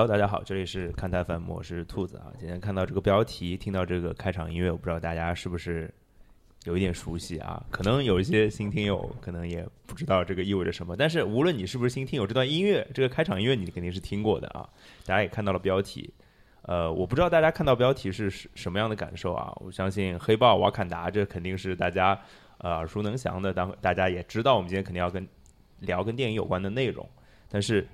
Hello，大家好，这里是看台粉，我是兔子啊。今天看到这个标题，听到这个开场音乐，我不知道大家是不是有一点熟悉啊？可能有一些新听友可能也不知道这个意味着什么。但是无论你是不是新听友，这段音乐，这个开场音乐你肯定是听过的啊。大家也看到了标题，呃，我不知道大家看到标题是什么样的感受啊？我相信黑豹、瓦坎达，这肯定是大家呃耳熟能详的，当大家也知道，我们今天肯定要跟聊跟电影有关的内容，但是。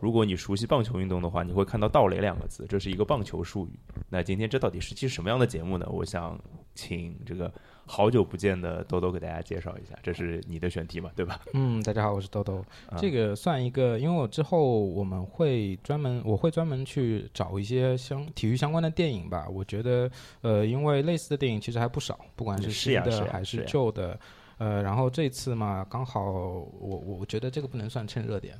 如果你熟悉棒球运动的话，你会看到“盗垒”两个字，这是一个棒球术语。那今天这到底是期什么样的节目呢？我想请这个好久不见的豆豆给大家介绍一下，这是你的选题嘛，对吧？嗯，大家好，我是豆豆。这个算一个，因为我之后我们会专门，我会专门去找一些相体育相关的电影吧。我觉得，呃，因为类似的电影其实还不少，不管是新的还是旧的。呃，然后这次嘛，刚好我我觉得这个不能算蹭热点。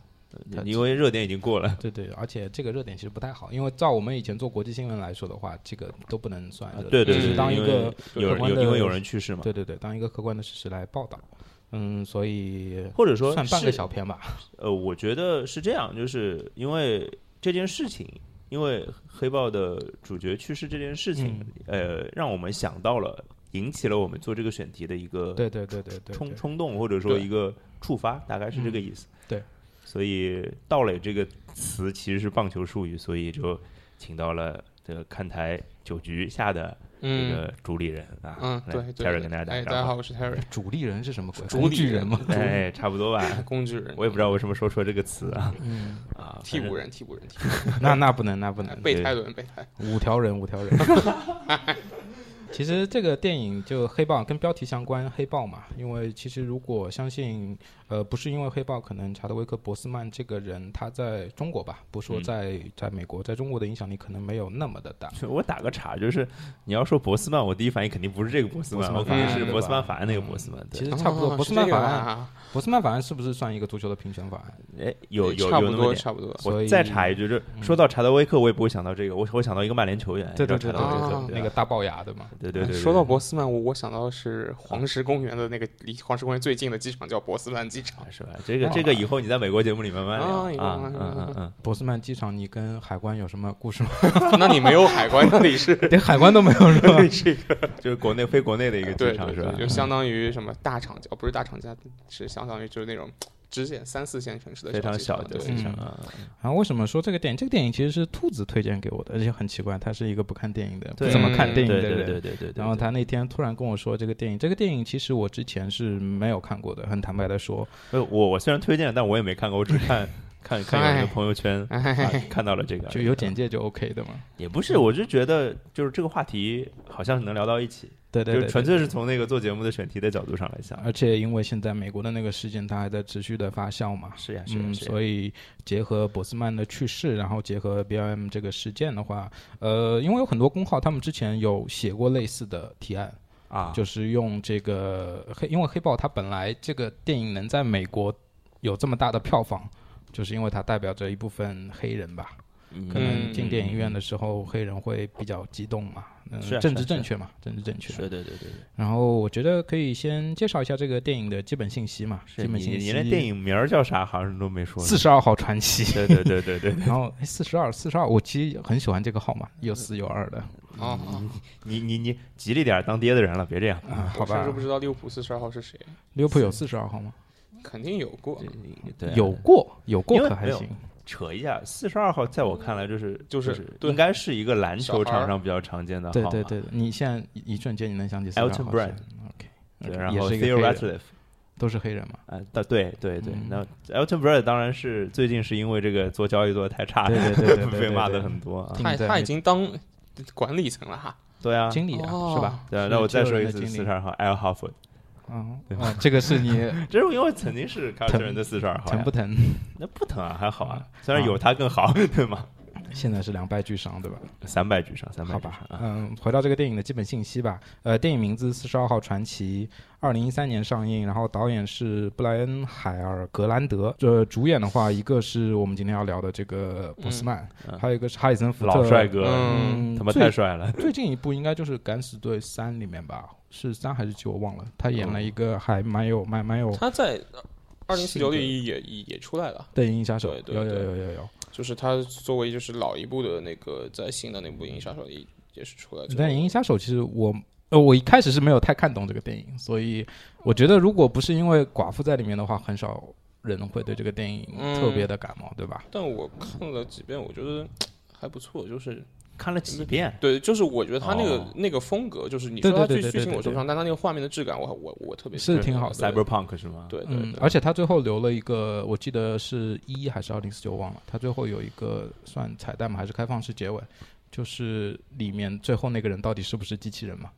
因为热点已经过了，对对，而且这个热点其实不太好，因为照我们以前做国际新闻来说的话，这个都不能算。对对，是当一个有有因为有人去世嘛。对对对，当一个客观的事实来报道。嗯，所以或者说算半个小片吧。呃，我觉得是这样，就是因为这件事情，因为黑豹的主角去世这件事情，呃，让我们想到了，引起了我们做这个选题的一个对对对对冲冲动，或者说一个触发，大概是这个意思。对。所以“盗垒”这个词其实是棒球术语，所以就请到了这个看台九局下的这个主理人啊，嗯，对，Terry 跟大家打招呼。大家好，我是 Terry。主力人是什么鬼？工具人吗？哎，差不多吧，工具人。我也不知道为什么说出了这个词啊，嗯啊，替补人，替补人，替补。那那不能，那不能。备胎轮，备胎。五条人，五条人。其实这个电影就黑豹跟标题相关，黑豹嘛。因为其实如果相信，呃，不是因为黑豹，可能查德威克·博斯曼这个人他在中国吧，不说在在美国，在中国的影响力可能没有那么的大。我打个岔，就是你要说博斯曼，我第一反应肯定不是这个博斯曼，我肯定是博斯曼法案那个博斯曼。其实差不多，博斯曼法案，博斯曼法案是不是算一个足球的评选法案？哎，有有差不多差不多。我再插一句，就是说到查德威克，我也不会想到这个，我我想到一个曼联球员，对对对对对，那个大龅牙的嘛。对对对。说到博。斯曼，我我想到是黄石公园的那个离黄石公园最近的机场叫博斯曼机场，是吧？这个这个以后你在美国节目里慢慢聊啊。嗯嗯嗯。博斯曼机场，你跟海关有什么故事吗？那你没有海关，那里是连海关都没有，是吧？这个 就是国内非国内的一个机场，是吧？就相当于什么大厂家，不是大厂家，是相当于就是那种。支线三四线城市的非常小的机场啊。然后为什么说这个电影？这个电影其实是兔子推荐给我的，而且很奇怪，他是一个不看电影的，不怎么看电影的人。对对对。然后他那天突然跟我说这个电影，这个电影其实我之前是没有看过的，很坦白的说。呃，我我虽然推荐，但我也没看过，我只看看看有一个朋友圈看到了这个，就有简介就 OK 的嘛。也不是，我就觉得就是这个话题好像能聊到一起。对对，就纯粹是从那个做节目的选题的角度上来想，而且因为现在美国的那个事件它还在持续的发酵嘛，是呀，是呀，所以结合博斯曼的去世，然后结合 B M 这个事件的话，呃，因为有很多公号他们之前有写过类似的提案啊，就是用这个黑，因为黑豹它本来这个电影能在美国有这么大的票房，就是因为它代表着一部分黑人吧。可能进电影院的时候，黑人会比较激动嘛？嗯，政治正确嘛？政治正确。对对对对对。然后我觉得可以先介绍一下这个电影的基本信息嘛？基本信息。你连电影名儿叫啥好像都没说。四十二号传奇。对对对对对。然后四十二，四十二，我其实很喜欢这个号码，有四有二的。哦，你你你吉利点当爹的人了，别这样啊！好吧。甚至不知道利物浦四十二号是谁。利物浦有四十二号吗？肯定有过。对，有过，有过可还行。扯一下，四十二号在我看来就是就是应该是一个篮球场上比较常见的号对对对，你现在一瞬间你能想起 Elton Brand，OK，然后 Theo Ratliff 都是黑人嘛？啊，对对对，那 Elton Brand 当然是最近是因为这个做交易做的太差，对对 对，被骂的很多。他他已经当管理层了哈，对啊，经理啊，是吧？对，那我再说一次，四十二号 Al Harford。嗯，对这个是你，这是因为曾经是凯尔特人的四十二号，疼不疼？那不疼啊，还好啊，虽然有他更好，对吗？现在是两败俱伤，对吧？三败俱伤，三败。好吧，嗯，回到这个电影的基本信息吧。呃，电影名字《四十二号传奇》，二零一三年上映，然后导演是布莱恩·海尔·格兰德。这主演的话，一个是我们今天要聊的这个布斯曼，还有一个是哈里森·福特，老帅哥，嗯他妈太帅了。最近一部应该就是《敢死队三》里面吧？是三还是九？我忘了。他演了一个还蛮有、蛮蛮有。他在二零四九里也也也出来了，对《银翼杀手》对对有有有有有。就是他作为就是老一部的那个在新的那部《银翼杀手》里也是出来之后。但《银翼杀手》其实我呃我一开始是没有太看懂这个电影，所以我觉得如果不是因为寡妇在里面的话，很少人会对这个电影特别的感冒，对吧？但我看了几遍，我觉得还不错，就是看了几遍，对，就是我觉得他那个、哦。那个风格，就是你对说他剧对对对对对剧情我说不上，但他那个画面的质感我，我我特别喜欢是挺好 Cyberpunk 是吗？对对而且他最后留了一个，我记得是一还是二零四九忘了，他最后有一个算彩蛋嘛，还是开放式结尾，就是里面最后那个人到底是不是机器人嘛？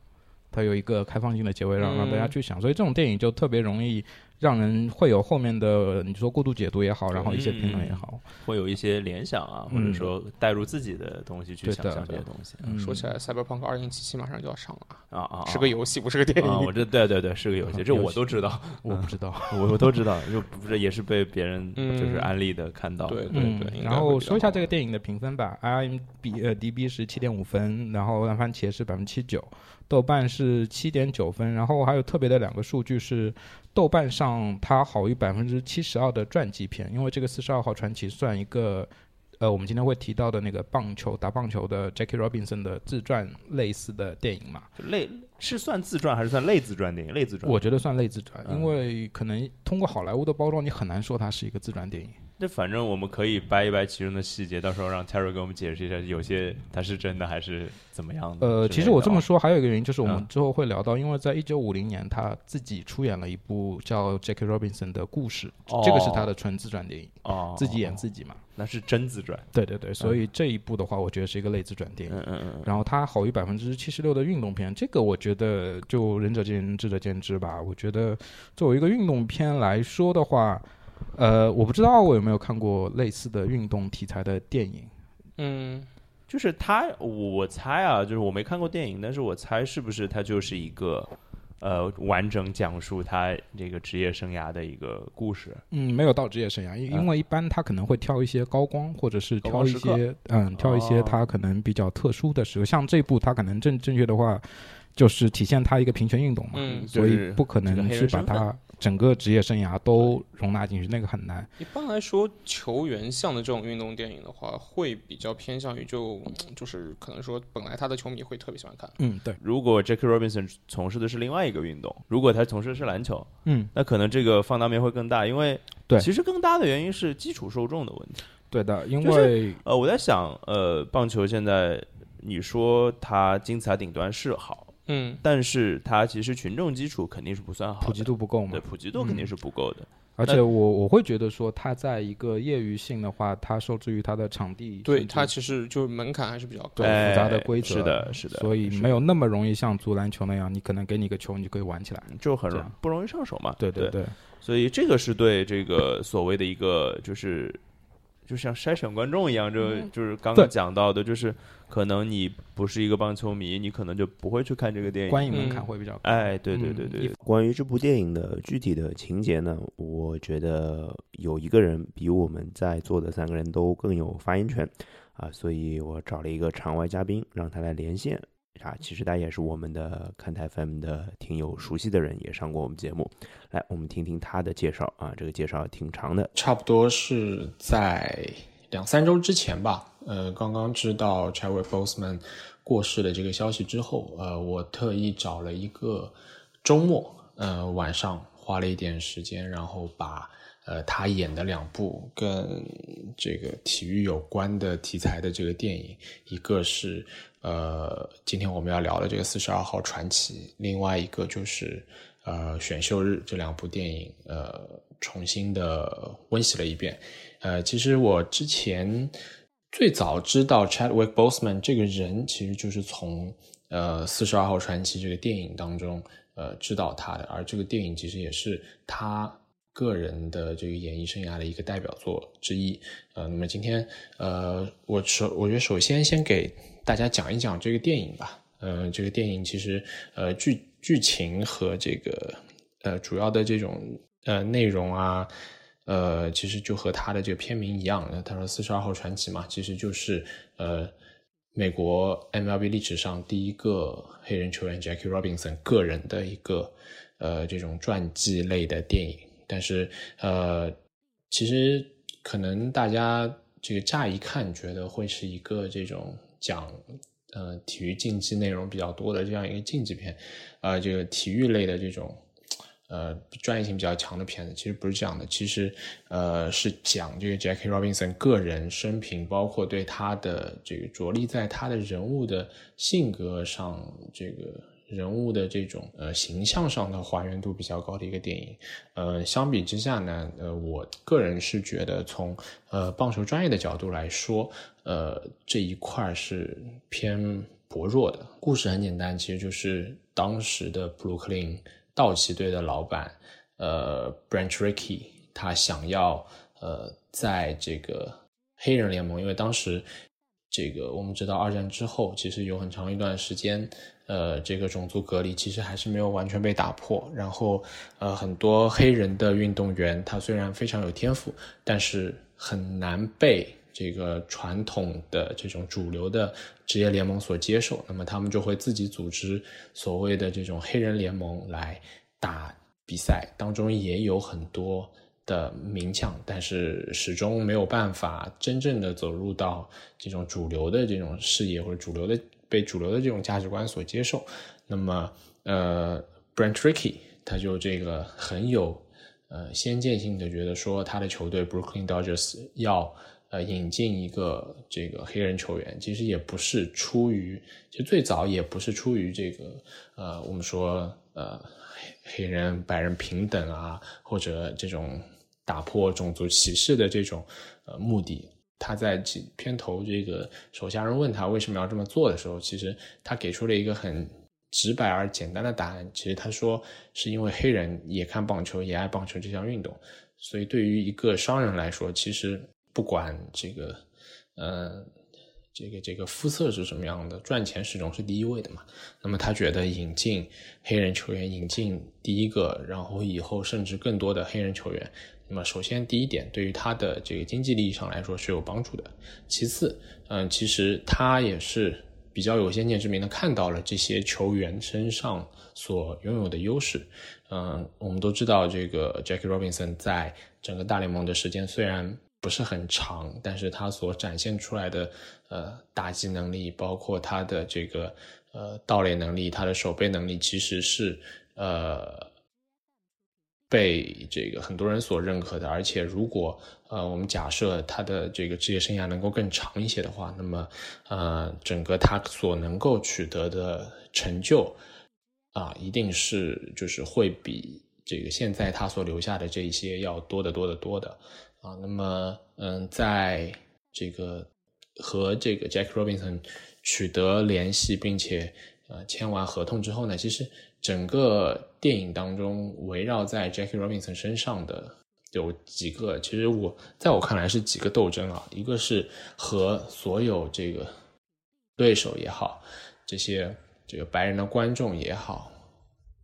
他有一个开放性的结尾，让让大家去想，所以这种电影就特别容易让人会有后面的你说过度解读也好，然后一些评论也好，会有一些联想啊，或者嗯说带入自己的东西去想象这些东西。嗯，说起来，Cyberpunk 二零七七马上就要上了啊，啊啊，是个游戏，不是个电啊！影。我这对对对是个游戏，这我都知道，我不知道。我我都知道，就不是也是被别人嗯就是安利的看到。对对嗯对，然后说一下这个电影的评分吧，IMB 呃 DB 是七点五分，然后烂番茄是百分之七九，豆瓣是七点九分，然后还有特别的两个数据是豆瓣上它好于百分之七十二的传记片，因为这个四十二号传奇算一个。呃，我们今天会提到的那个棒球打棒球的 Jackie Robinson 的自传类似的电影嘛，就类是算自传还是算类自传电影？类自传，我觉得算类自传，嗯因为可能通过好莱坞的包装，你很难说它是一个自传电影。那反正我们可以掰一掰其中的细节，到时候让 Terry 给我们解释一下，有些它是真的还是怎么样的。呃，其实我这么说还有一个原因，就是我们嗯之后会聊到，因为在一九五零年，他自己出演了一部叫《Jackie Robinson》的故事，这个是他的纯自传电影，哦，自己演自己嘛。那是真自传。对对对，所以这一部的话，我觉得是一个类自传电影。嗯嗯嗯然后它好于百分之七十六的运动片，这个我觉得就仁者见仁，智者见智吧。我觉得作为一个运动片来说的话，呃，我不知道我有没有看过类似的运动题材的电影。嗯，就是他，我我猜啊，就是我没看过电影，但是我猜是不是他就是一个呃完整讲述他这个职业生涯的一个故事。嗯，没有到职业生涯，因嗯因为一般他可能会挑一些高光，或者是挑一些嗯，挑一些哦他可能比较特殊的时刻。像这部，他可能正正确的话，就是体现他一个平权运动嘛，嗯所就是以不可能去把他整个职业生涯都容纳进去，那个很难。一般来说，球员向的这种运动电影的话，会比较偏向于就 就是可能说本来他的球迷会特别喜欢看。嗯，对，如果 Jackie Robinson 从事的是另外一个运动，如果他从事的是篮球，嗯，那可能这个放大面会更大，因为对其实更大的原因是基础受众的问题。对的，因就是为呃，我在想，呃，棒球现在你说它金字塔顶端是好，嗯，但是它其实群众基础肯定是不算好的，普及度不够嘛。对，普及度肯定是不够的。而且我我会觉得说，他在一个业余性的话，他受制于他的场地，对甚至他其实就门槛还是比较高。复杂的规则。是的，是的，所以没有那么容易像足篮球那样，你可能给你个球，你就可以玩起来。就很容不容易上手嘛。对对。对，所以这个是对这个所谓的一个就是。就像筛选观众一样，就就是刚刚讲到的，就是可能你不是一个棒球迷，你可能就不会去看这个电影。观影门嗯。槛会比较高。哎，对对嗯。对对，关于这部电影的具体的情节呢，我觉得有一个人比我们在座的三个人都更有发言权。啊，所以我找了一个场外嘉宾，让他来连线啊。其实他也是我们的看台 FM 的挺有熟悉的人，也上过我们节目。来，我们听听他的介绍啊，这个介绍挺长的。差不多是在两三周之前吧，呃，刚刚知道 Chadwick Boseman 过世的这个消息之后，呃，我特意找了一个周末，呃，晚上花了一点时间，然后把呃他演的两部跟这个体育有关的题材的这个电影，一个是呃今天我们要聊的这个《四十二号传奇》，另外一个就是呃选秀日这两部电影，呃重新的温习了一遍。呃，其实我之前最早知道 Chadwick Boseman 这个人，其实就是从呃《四十二号传奇》这个电影当中呃知道他的，而这个电影其实也是他个人的这个演艺生涯的一个代表作之一。呃，那么今天呃，我首我觉得首先先给大家讲一讲这个电影吧。呃，这个电影其实呃剧剧情和这个呃主要的这种呃内容啊。呃，其实就和他的这个片名一样，他说《四十二号传奇》嘛，其实就是呃美国 MLB 历史上第一个黑人球员 Jackie Robinson 个人的一个呃这种传记类的电影。但是呃，其实可能大家这个乍一看觉得会是一个这种讲呃体育竞技内容比较多的这样一个竞技片，呃，这个体育类的这种。呃，专业性比较强的片子其实不是这样的，其实呃是讲这个 Jackie Robinson 个人生平，包括对他的这个着力在他的人物的性格上，这个人物的这种呃形象上的还原度比较高的一个电影。呃，相比之下呢，呃，我个人是觉得从呃棒球专业的角度来说，呃这一块是偏薄弱的。故事很简单，其实就是当时的布鲁克林。道奇队的老板，呃，Branch r i c k y 他想要呃，在这个黑人联盟，因为当时这个我们知道二战之后，其实有很长一段时间，呃，这个种族隔离其实还是没有完全被打破。然后，呃，很多黑人的运动员，他虽然非常有天赋，但是很难被这个传统的这种主流的职业联盟所接受，那么他们就会自己组织所谓的这种黑人联盟来打比赛，当中也有很多的名将，但是始终没有办法真正的走入到这种主流的这种事业或者主流的被主流的这种价值观所接受。那么，呃，Brent Ricky 他就这个很有呃先见性的觉得说，他的球队 Brooklyn Dodgers 要。呃，引进一个这个黑人球员，其实也不是出于，其实最早也不是出于这个，呃，我们说呃，黑人白人平等啊，或者这种打破种族歧视的这种呃目的。他在片头这个手下人问他为什么要这么做的时候，其实他给出了一个很直白而简单的答案。其实他说是因为黑人也看棒球，也爱棒球这项运动，所以对于一个商人来说，其实。不管这个，呃，这个这个肤色是什么样的，赚钱始终是第一位的嘛。那么他觉得引进黑人球员，引进第一个，然后以后甚至更多的黑人球员，那么首先第一点，对于他的这个经济利益上来说是有帮助的。其次，嗯，其实他也是比较有先见之明的看到了这些球员身上所拥有的优势。嗯，我们都知道这个 Jackie Robinson 在整个大联盟的时间虽然。不是很长，但是他所展现出来的呃打击能力，包括他的这个呃盗垒能力，他的守备能力，其实是呃被这个很多人所认可的。而且，如果呃我们假设他的这个职业生涯能够更长一些的话，那么呃整个他所能够取得的成就啊，一定是就是会比这个现在他所留下的这一些要多得多得多的。啊，那么，嗯，在这个和这个 Jack Robinson 取得联系，并且呃签完合同之后呢，其实整个电影当中围绕在 Jackie Robinson 身上的有几个，其实我在我看来是几个斗争啊，一个是和所有这个对手也好，这些这个白人的观众也好，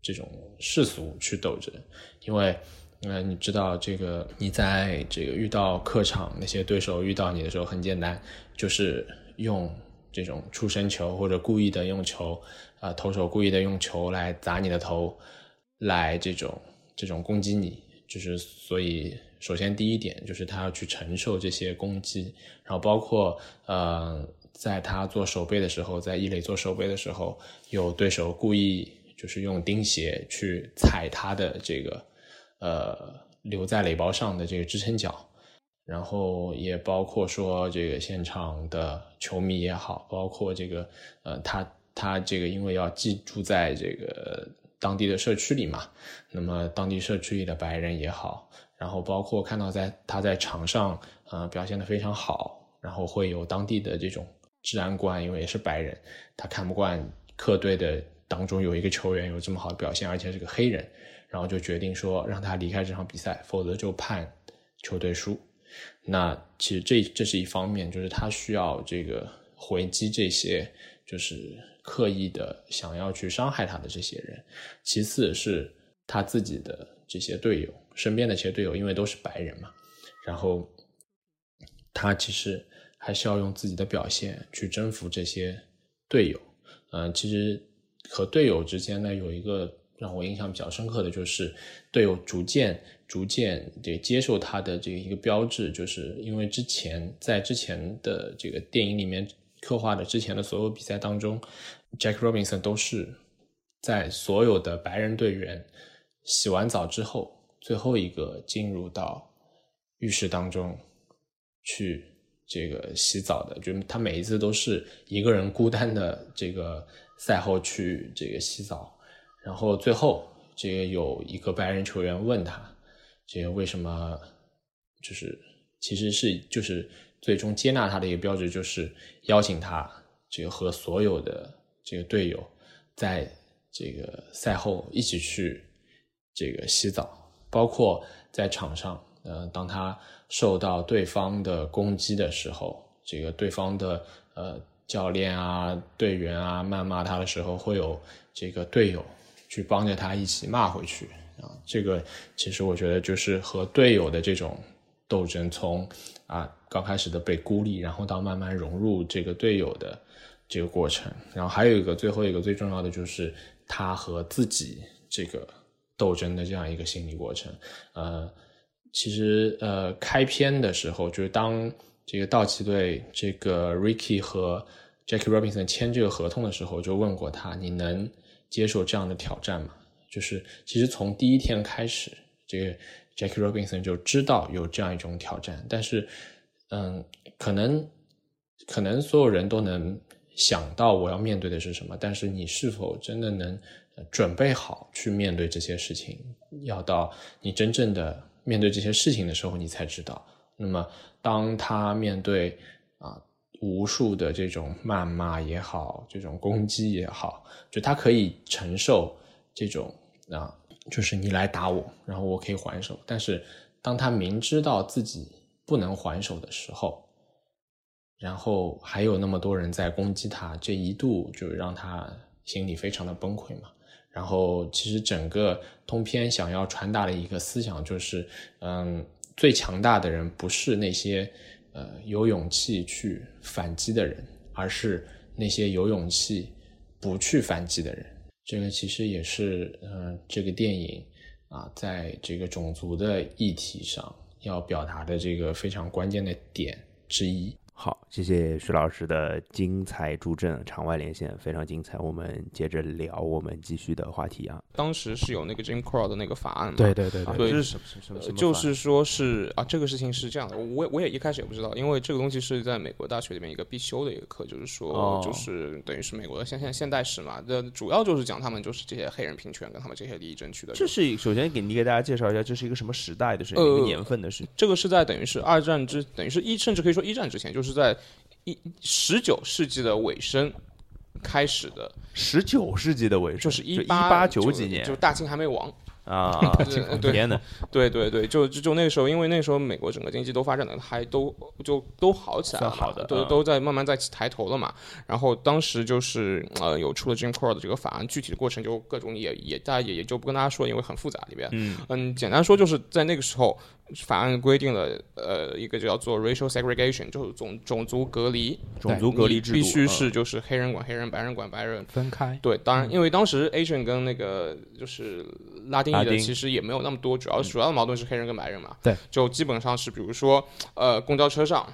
这种世俗去斗争，因为。那你知道这个？你在这个遇到客场那些对手遇到你的时候，很简单，就是用这种出生球或者故意的用球，啊，投手故意的用球来砸你的头，来这种这种攻击你。就是所以，首先第一点就是他要去承受这些攻击，然后包括呃，在他做守备的时候，在一垒做守备的时候，有对手故意就是用钉鞋去踩他的这个。呃，留在垒包上的这个支撑脚，然后也包括说这个现场的球迷也好，包括这个呃，他他这个因为要寄住在这个当地的社区里嘛，那么当地社区里的白人也好，然后包括看到在他在场上呃表现的非常好，然后会有当地的这种治安官，因为也是白人，他看不惯客队的当中有一个球员有这么好的表现，而且是个黑人。然后就决定说让他离开这场比赛，否则就判球队输。那其实这这是一方面，就是他需要这个回击这些就是刻意的想要去伤害他的这些人。其次是他自己的这些队友，身边的这些队友，因为都是白人嘛，然后他其实还是要用自己的表现去征服这些队友。嗯，其实和队友之间呢有一个。让我印象比较深刻的就是队友逐渐逐渐得接受他的这一个标志，就是因为之前在之前的这个电影里面刻画的之前的所有比赛当中，Jack Robinson 都是在所有的白人队员洗完澡之后，最后一个进入到浴室当中去这个洗澡的，就他每一次都是一个人孤单的这个赛后去这个洗澡。然后最后，这个有一个白人球员问他，这个为什么就是其实是就是最终接纳他的一个标志，就是邀请他这个和所有的这个队友在这个赛后一起去这个洗澡，包括在场上，呃，当他受到对方的攻击的时候，这个对方的呃教练啊、队员啊谩骂他的时候，会有这个队友。去帮着他一起骂回去啊！这个其实我觉得就是和队友的这种斗争，从啊刚开始的被孤立，然后到慢慢融入这个队友的这个过程。然后还有一个最后一个最重要的就是他和自己这个斗争的这样一个心理过程。呃，其实呃开篇的时候，就是当这个道奇队这个 Ricky 和 Jackie Robinson 签这个合同的时候，就问过他：“你能？”接受这样的挑战吗？就是其实从第一天开始，这个 Jackie Robinson 就知道有这样一种挑战，但是，嗯，可能可能所有人都能想到我要面对的是什么，但是你是否真的能准备好去面对这些事情？要到你真正的面对这些事情的时候，你才知道。那么，当他面对啊。无数的这种谩骂也好，这种攻击也好，就他可以承受这种啊，就是你来打我，然后我可以还手。但是当他明知道自己不能还手的时候，然后还有那么多人在攻击他，这一度就让他心里非常的崩溃嘛。然后其实整个通篇想要传达的一个思想就是，嗯，最强大的人不是那些。呃，有勇气去反击的人，而是那些有勇气不去反击的人。这个其实也是，嗯，这个电影啊，在这个种族的议题上要表达的这个非常关键的点之一。好，谢谢徐老师的精彩助阵，场外连线非常精彩。我们接着聊我们继续的话题啊。当时是有那个 Jim Crow 的那个法案嘛？对对对对，这是什么什么什么？就是说是啊，这个事情是这样的，我我也一开始也不知道，因为这个东西是在美国大学里面一个必修的一个课，就是说就是等于是美国的现现现代史嘛，那主要就是讲他们就是这些黑人平权跟他们这些利益争取的。这是首先给你给大家介绍一下，这是一个什么时代的事情，一个年份的事情。这个是在等于是二战之，等于是一甚至可以说一战之前，就是在。一十九世纪的尾声开始的，十九世纪的尾声就是一八九几年，就是大清还没亡。啊 天呐，对对对，就就就那个时候，因为那个时候美国整个经济都发展的还都就都好起来了，好的，都都在慢慢在抬头了嘛。然后当时就是呃有出了 Jim Crow 的这个法案，具体的过程就各种也也大家也也就不跟大家说，因为很复杂里边。嗯嗯，简单说就是在那个时候，法案规定了呃一个叫做 racial segregation，就是种种族隔离，种族隔离制度必须是就是黑人管黑人，白人管白人，分开。对，当然因为当时 Asian 跟那个就是拉丁裔的。其实也没有那么多，主要主要的矛盾是黑人跟白人嘛。对，就基本上是，比如说，呃，公交车上，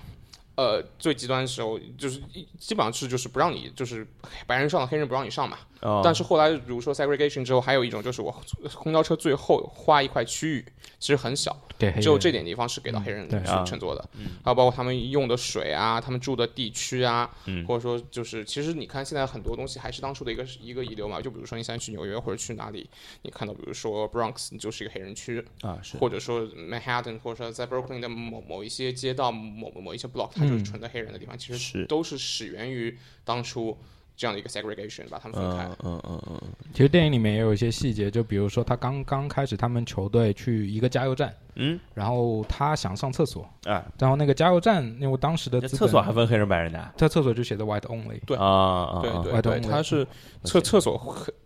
呃，最极端的时候就是基本上是就是不让你就是白人上，黑人不让你上嘛。但是后来，比如说 segregation 之后，还有一种就是我公交车最后划一块区域，其实很小，只有这点地方是给到黑人去乘坐的。还有包括他们用的水啊，他们住的地区啊，或者说就是其实你看现在很多东西还是当初的一个一个遗留嘛。就比如说你现在去纽约或者去哪里，你看到比如说 Bronx 你就是一个黑人区啊，是或者说 Manhattan 或者说在 Brooklyn 的某某一些街道某某一些 block，它就是纯的黑人的地方，其实都是始源于当初。这样的一个 segregation 把他们分开。嗯嗯嗯。其实电影里面也有一些细节，就比如说他刚刚开始，他们球队去一个加油站，嗯，然后他想上厕所，哎，然后那个加油站，因为当时的厕所还分黑人白人的，他厕所就写的 white only。对啊，对对对，他是厕厕所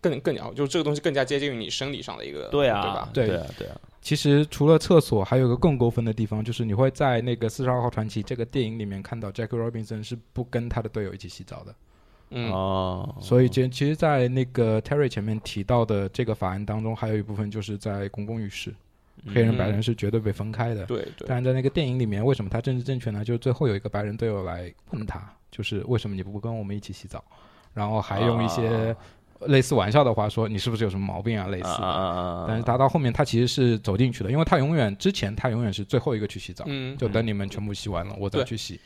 更更加，就是这个东西更加接近于你生理上的一个，对啊，对吧？对啊，对啊。其实除了厕所，还有个更过分的地方，就是你会在那个四十二号传奇这个电影里面看到，Jackie Robinson 是不跟他的队友一起洗澡的。嗯哦，所以其其实，在那个 Terry 前面提到的这个法案当中，还有一部分就是在公共浴室，黑人白人是绝对被分开的。对对，但是在那个电影里面，为什么他政治正确呢？就是最后有一个白人队友来问他，就是为什么你不跟我们一起洗澡？然后还用一些类似玩笑的话说，你是不是有什么毛病啊？类似啊。但是他到后面，他其实是走进去的，因为他永远之前他永远是最后一个去洗澡，嗯，就等你们全部洗完了，我再去洗。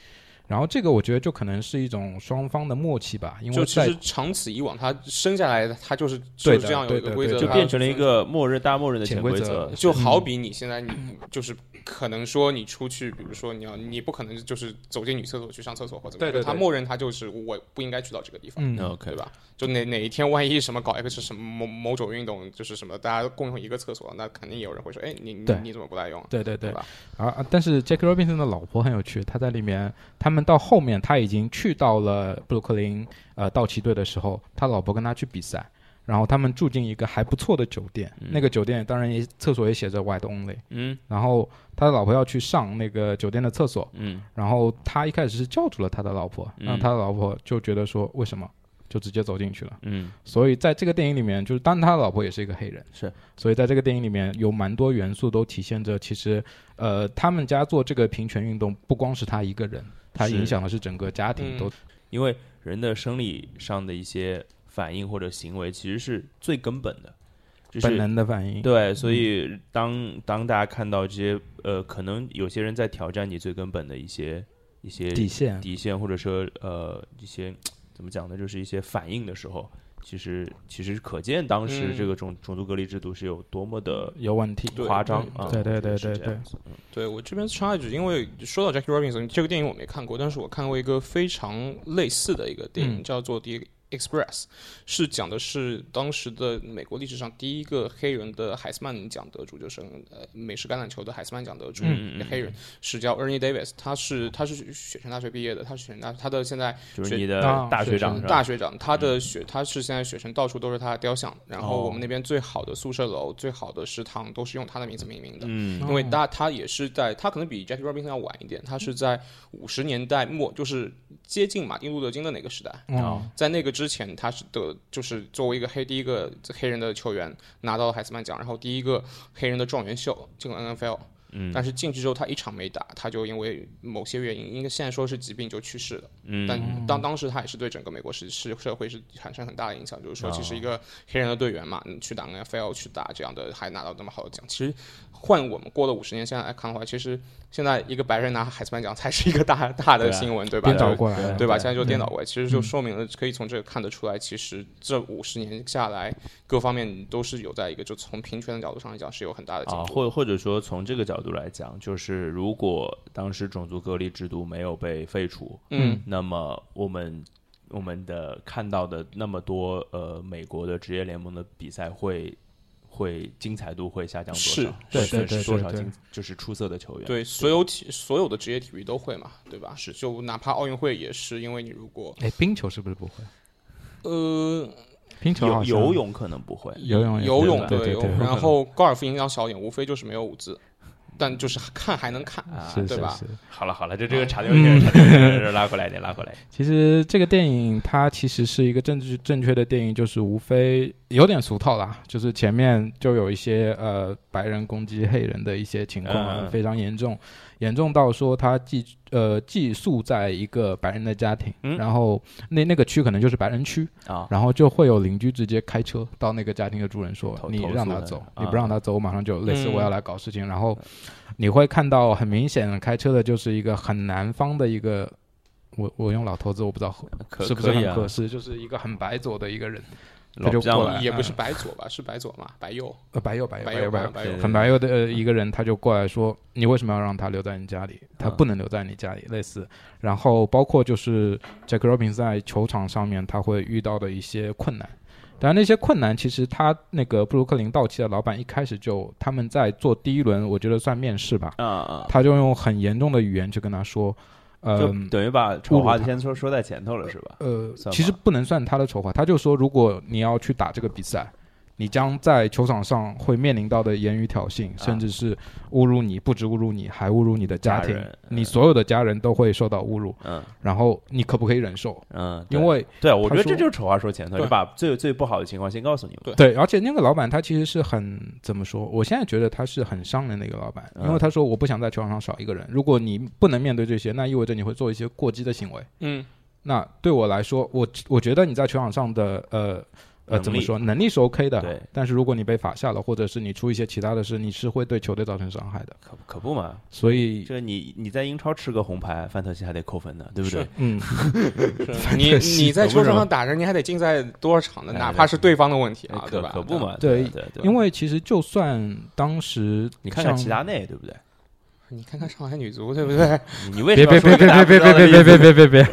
然后这个我觉得就可能是一种双方的默契吧，因为就其实长此以往，他生下来他就是就是这样有一个规则，就变成了一个默认大默认的潜规则。就好比你现在你就是可能说你出去，比如说你要你不可能就是走进女厕所去上厕所或者对对，他默认他就是我不应该去到这个地方，嗯，OK，对吧？就哪哪一天万一什么搞一个是什么某某种运动，就是什么大家共用一个厕所，那肯定也有人会说，哎，你你你怎么不来用？对对对吧？啊，但是 Jack Robinson 的老婆很有趣，他在里面，他们到后面他已经去到了布鲁克林呃道奇队的时候，他老婆跟他去比赛，然后他们住进一个还不错的酒店，那个酒店当然也厕所也写着 White Only，嗯，然后他的老婆要去上那个酒店的厕所，嗯，然后他一开始是叫住了他的老婆，然后他的老婆就觉得说为什么？就直接走进去了，嗯，所以在这个电影里面，就是当他的老婆也是一个黑人，是，所以在这个电影里面有蛮多元素都体现着，其实，呃，他们家做这个平权运动不光是他一个人，他影响的是整个家庭都，因为人的生理上的一些反应或者行为其实是最根本的，就是本能的反应，对，所以当当大家看到这些，呃，可能有些人在挑战你最根本的一些一些底线底线，或者说呃一些。怎么讲呢？就是一些反应的时候，其实其实可见当时这个种种族隔离制度是有多么的有问题、夸张啊！对对对对对，对我这边插一句，因为说到 Jackie Robinson 这个电影我没看过，但是我看过一个非常类似的一个电影，叫做《第 Express 是讲的是当时的美国历史上第一个黑人的海斯曼奖得主，就是呃美式橄榄球的海斯曼奖得主，黑人是叫 Ernie Davis，他是他是雪城大学毕业的，他是雪城大他的现在就是你的大学长大学长，他的雪他是现在雪城到处都是他的雕像，然后我们那边最好的宿舍楼、最好的食堂都是用他的名字命名的，嗯，因为他他也是在他可能比 Jackie Robinson 要晚一点，他是在五十年代末，就是接近马丁路德金的那个时代，在那个之前他是的。就是作为一个黑第一个黑人的球员拿到了海斯曼奖，然后第一个黑人的状元秀进了 NFL，嗯，但是进去之后他一场没打，他就因为某些原因，应该现在说是疾病就去世了，嗯，但当当时他也是对整个美国是是社会是产生很大的影响，就是说其实一个黑人的队员嘛，去打 NFL 去打这样的还拿到那么好的奖，其实换我们过了五十年现在来看的话，其实。现在一个白人拿海斯曼奖才是一个大大的新闻，对吧？颠倒过来，对吧？现在就颠倒过来，其实就说明了，可以从这个看得出来，其实这五十年下来，各方面都是有在一个，就从平权的角度上来讲，是有很大的进步。啊，或或者说从这个角度来讲，就是如果当时种族隔离制度没有被废除，嗯，那么我们我们的看到的那么多呃美国的职业联盟的比赛会。会精彩度会下降多少？对对对，多少精就是出色的球员？对，所有体所有的职业体育都会嘛，对吧？是，就哪怕奥运会也是，因为你如果哎，冰球是不是不会？呃，冰球游游泳可能不会，游泳游泳对对对，然后高尔夫影响小一点，无非就是没有舞姿。但就是看还能看，啊对吧？好了好了，这这个差点点拉过来点，拉过来。其实这个电影它其实是一个政治正确的电影，就是无非有点俗套啦，就是前面就有一些呃白人攻击黑人的一些情况非常严重。严重到说他寄呃寄宿在一个白人的家庭，然后那那个区可能就是白人区啊，然后就会有邻居直接开车到那个家庭的主人说你让他走，你不让他走，我马上就类似我要来搞事情。然后你会看到很明显开车的就是一个很南方的一个，我我用老头子我不知道是不是很合适，就是一个很白左的一个人。他就过来，也不是白左吧，是白左嘛，白右，呃，白右，白右，白右，白右，很白右的一个人，他就过来说：“你为什么要让他留在你家里？他不能留在你家里。”类似，然后包括就是 Jack Robinson 在球场上面他会遇到的一些困难，当然那些困难其实他那个布鲁克林道奇的老板一开始就他们在做第一轮，我觉得算面试吧，啊啊，他就用很严重的语言去跟他说。呃，等于把丑话先说说在前头了，是吧？呃，其实不能算他的丑话，他就说，如果你要去打这个比赛，你将在球场上会面临到的言语挑衅，甚至是侮辱你，不止侮辱你，还侮辱你的家庭，你所有的家人都会受到侮辱。嗯，然后你可不可以忍受？嗯，因为对，我觉得这就是丑话说前头，就把最最不好的情况先告诉你们。对，而且那个老板他其实是很怎么说？我现在觉得他是很伤人的一个老板，因为他说我不想在球场上少一个人。如果你不能面对这些，那意味着你会做一些过激的行为。嗯，那对我来说，我我觉得你在球场上的呃。呃，怎么说？能力是 OK 的，对。但是如果你被罚下了，或者是你出一些其他的事，你是会对球队造成伤害的。可可不嘛？所以，这你你在英超吃个红牌，范特西还得扣分呢，对不对？嗯，你你在球场上打人，你还得竞赛多少场呢？哪怕是对方的问题啊，对吧？可不嘛？对对对。因为其实就算当时你看看齐达内，对不对？你看看上海女足，对不对？你为什么别别别别别别别别别别别别！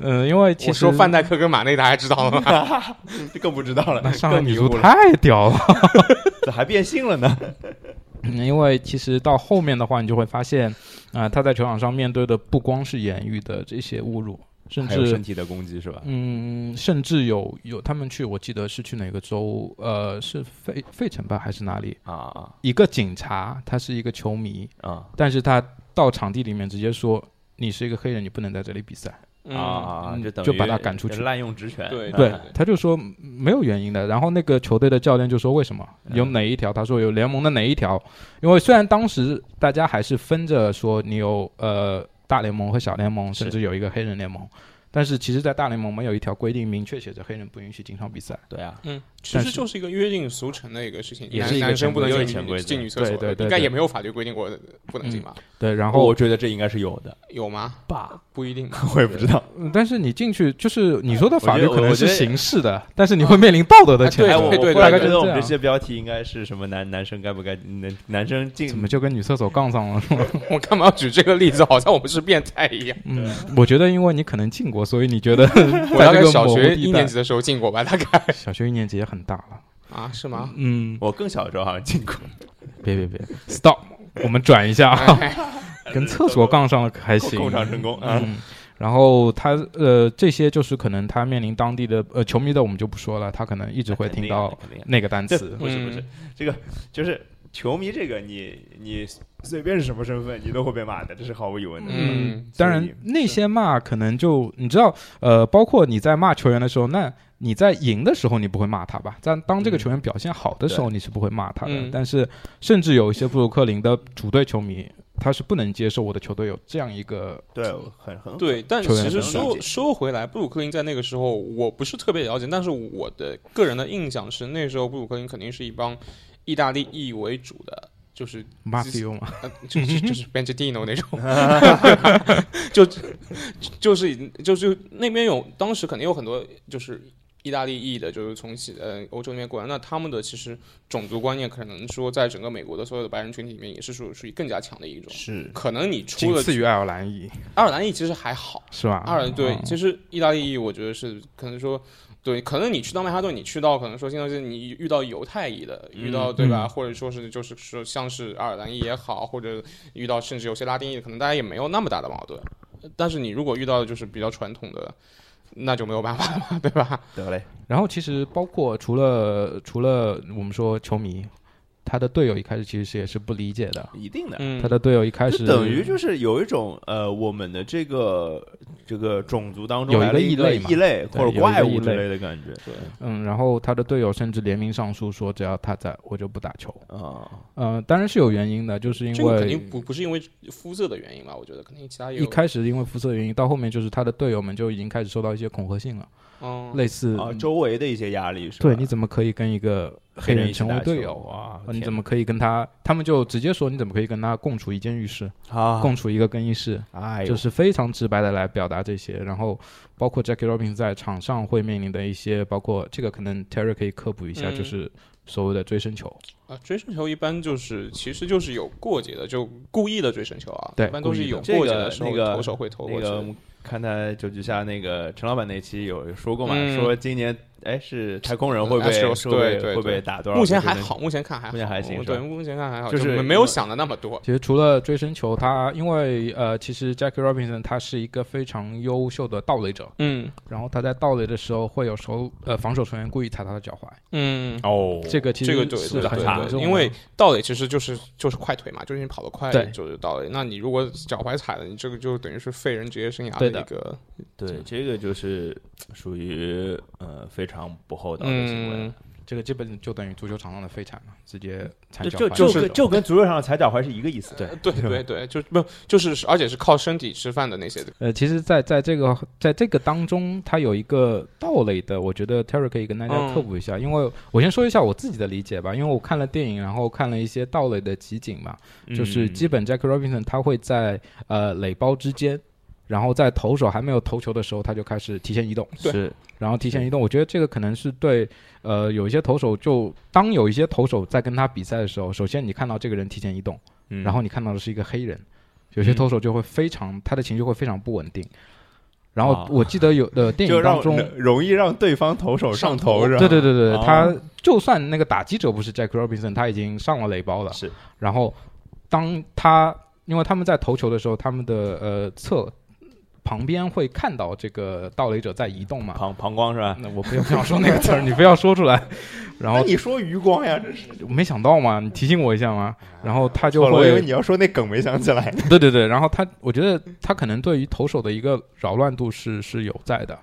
嗯，因为其实说范戴克跟马内，大家知道了吗？这更不知道了。那上海女足太屌了，咋还变性了呢。因为其实到后面的话，你就会发现啊，他在球场上面对的不光是言语的这些侮辱。甚至身体的攻击是吧？嗯，甚至有有他们去，我记得是去哪个州？呃，是费费城吧，还是哪里？啊啊！一个警察，他是一个球迷啊，但是他到场地里面直接说：“你是一个黑人，你不能在这里比赛。”啊，就等就把他赶出去，滥用职权。对对，他就说没有原因的。然后那个球队的教练就说：“为什么？有哪一条？”他说：“有联盟的哪一条？因为虽然当时大家还是分着说，你有呃。”大联盟和小联盟，甚至有一个黑人联盟，但是其实，在大联盟没有一条规定明确写着黑人不允许进场比赛。对啊，嗯，其实就是一个约定俗成的一个事情，也是男生不能进进女厕所，对对对，应该也没有法律规定过不能进吧？对，然后我觉得这应该是有的，有吗？吧，不一定，我也不知道。但是你进去，就是你说的法律可能是形式的，但是你会面临道德的谴责。对对，大概觉得我们这些标题应该是什么？男男生该不该男男生进？怎么就跟女厕所杠上了？我干嘛要举这个例子？好像我们是变态一样。嗯，我觉得因为你可能进过，所以你觉得 我大概小学一年级的时候进过吧？大概 小学一年级也很大了啊？是吗？嗯，我更小的时候好像进过。别别别，stop，我们转一下啊，跟厕所杠上了还行，共场成功嗯。然后他呃，这些就是可能他面临当地的呃球迷的，我们就不说了，他可能一直会听到那个单词。不是不是，这个就是球迷这个，你你随便是什么身份，你都会被骂的，这是毫无疑问的。嗯，当然那些骂可能就你知道，呃，包括你在骂球员的时候，那你在赢的时候你不会骂他吧？但当这个球员表现好的时候，你是不会骂他的。但是甚至有一些布鲁克林的主队球迷。他是不能接受我的球队有这样一个对很很对，但其实说说回来，布鲁克林在那个时候我不是特别了解，但是我的个人的印象是，那时候布鲁克林肯定是一帮意大利裔为主的，就是马菲欧嘛，就是就是 Benedino 那种，就就是就是那边有当时肯定有很多就是。意大利裔的，就是从西呃欧洲那边过来，那他们的其实种族观念可能说，在整个美国的所有的白人群体里面，也是属属于更加强的一种。是，可能你出了次于爱尔兰裔，爱尔兰裔其实还好，是吧？爱尔兰对，其实意大利裔我觉得是可能说，对，可能你去到曼哈顿，你去到可能说，现在是你遇到犹太裔的，遇到对吧？或者说是就是说像是爱尔兰裔也好，或者遇到甚至有些拉丁裔，可能大家也没有那么大的矛盾。但是你如果遇到的就是比较传统的。那就没有办法了，对吧？得嘞。然后其实包括除了除了我们说球迷。他的队友一开始其实是也是不理解的，一定的。他的队友一开始等于就是有一种呃，我们的这个这个种族当中有一个异类、异类或者怪物之类的感觉。对，嗯，然后他的队友甚至联名上书说，只要他在我就不打球啊。嗯，当然是有原因的，就是因为肯定不不是因为肤色的原因吧？我觉得肯定其他一开始因为肤色的原因，到后面就是他的队友们就已经开始受到一些恐吓性了。嗯，类似啊，周围的一些压力是吧？对，你怎么可以跟一个黑人成为队友啊？你怎么可以跟他？他们就直接说，你怎么可以跟他共处一间浴室啊？共处一个更衣室？哎，就是非常直白的来表达这些。然后包括 Jackie Robinson 在场上会面临的一些，包括这个可能 Terry 可以科普一下，就是所谓的追身球啊，追身球一般就是其实就是有过节的，就故意的追身球啊，对一般都是有过节的时候个那个投手会投那过去。个看他九局下那个陈老板那期有说过嘛，嗯说今年哎是太空人会不会会不会对对会不会打多少？目前还好，，目前看还好，目前还行对，目前看还好，就就是没有想的那么多。其实除了追身球，他因为呃，其实 Jackie Robinson 他是一个非常优秀的盗垒者，嗯然后他在盗垒的时候会有守呃防守球员故意踩他的脚踝，嗯，哦，这个其实这个对是很对对对，严重的因为盗垒其实就是就是快腿嘛，就是你跑得快对就是盗垒。那你如果脚踝踩了，你这个就等于是废人职业生涯对的一个对，这个就是属于呃非常不厚道的行为嗯。这个基本就等于足球场上的废铲嘛，直接踩脚踝。就就跟就跟足球场上踩脚踝是一个意思。对对对对，就不就是而且是靠身体吃饭的那些的。呃，其实在，在这个在这个当中，它有一个盗垒的，我觉得 Terry 可以跟大家嗯科普一下，因为我先说一下我自己的理解吧，因为我看了电影，然后看了一些盗垒的集锦嘛，就是基本 Jack Robinson 他会在呃垒包之间，然后在投手还没有投球的时候，他就开始提前移动，是。然后提前移动，我觉得这个可能是对呃有一些投手就当有一些投手在跟他比赛的时候，首先你看到这个人提前移动，嗯。然后你看到的是一个黑人，有些投手就会非常他的情绪会非常不稳定。然后啊。我记得有的电影 当中，容易让对方投手上头是吧？对对对对，哦他就算那个打击者不是 Jack Robinson，他已经上了垒包了。是，然后当他因为他们在投球的时候，他们的呃侧旁边会看到这个盗雷者在移动嘛。膀膀胱是吧？那我不要 不想说那个词儿，你非要说出来。然后你说余光呀，这是没想到嘛，你提醒我一下嘛。然后他就我以为，你要说那梗没想起来。对对对，然后他，我觉得他可能对于投手的一个扰乱度是是有在的。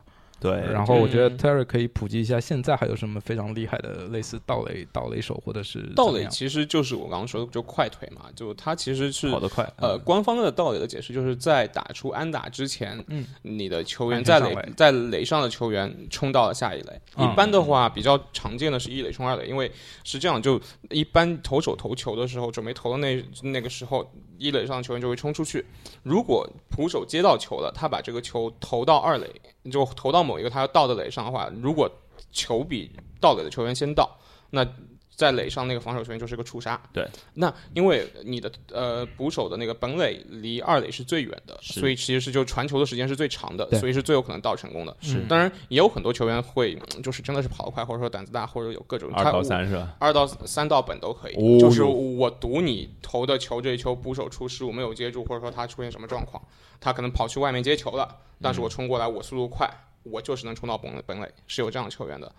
对然后我觉得嗯 Terry 可以普及一下，现在还有什么非常厉害的类似盗垒盗垒手或者是盗垒其实就是我刚刚说的，就快腿嘛，就他其实是跑得快，呃，官方的盗垒的解释就是在打出安打之前，嗯，你的球员在垒。在垒上的球员冲到了下一垒。嗯。一般的话，比较常见的是一垒冲二垒，因为是这样，就一般投手投球的时候，准备投的那那个时候，一垒上的球员就会冲出去。如果捕手接到球了，他把这个球投到二垒，就投到某一个他要到的垒上的话，如果球比到垒的球员先到，那在垒上那个防守球员就是个触杀。对，那因为你的呃捕手的那个本垒离二垒是最远的，所以其实是就传球的时间是最长的，所以是最有可能到成功的。是当然也有很多球员会嗯就是真的是跑得快，或者说胆子大，或者有各种二到三是吧？二到三到本都可以，哦就是我赌你投的球，这一球捕手出失误没有接住，或者说他出现什么状况，他可能跑去外面接球了，但是我冲过来，我速度快，我就是能冲到本垒本垒，是有这样的球员的。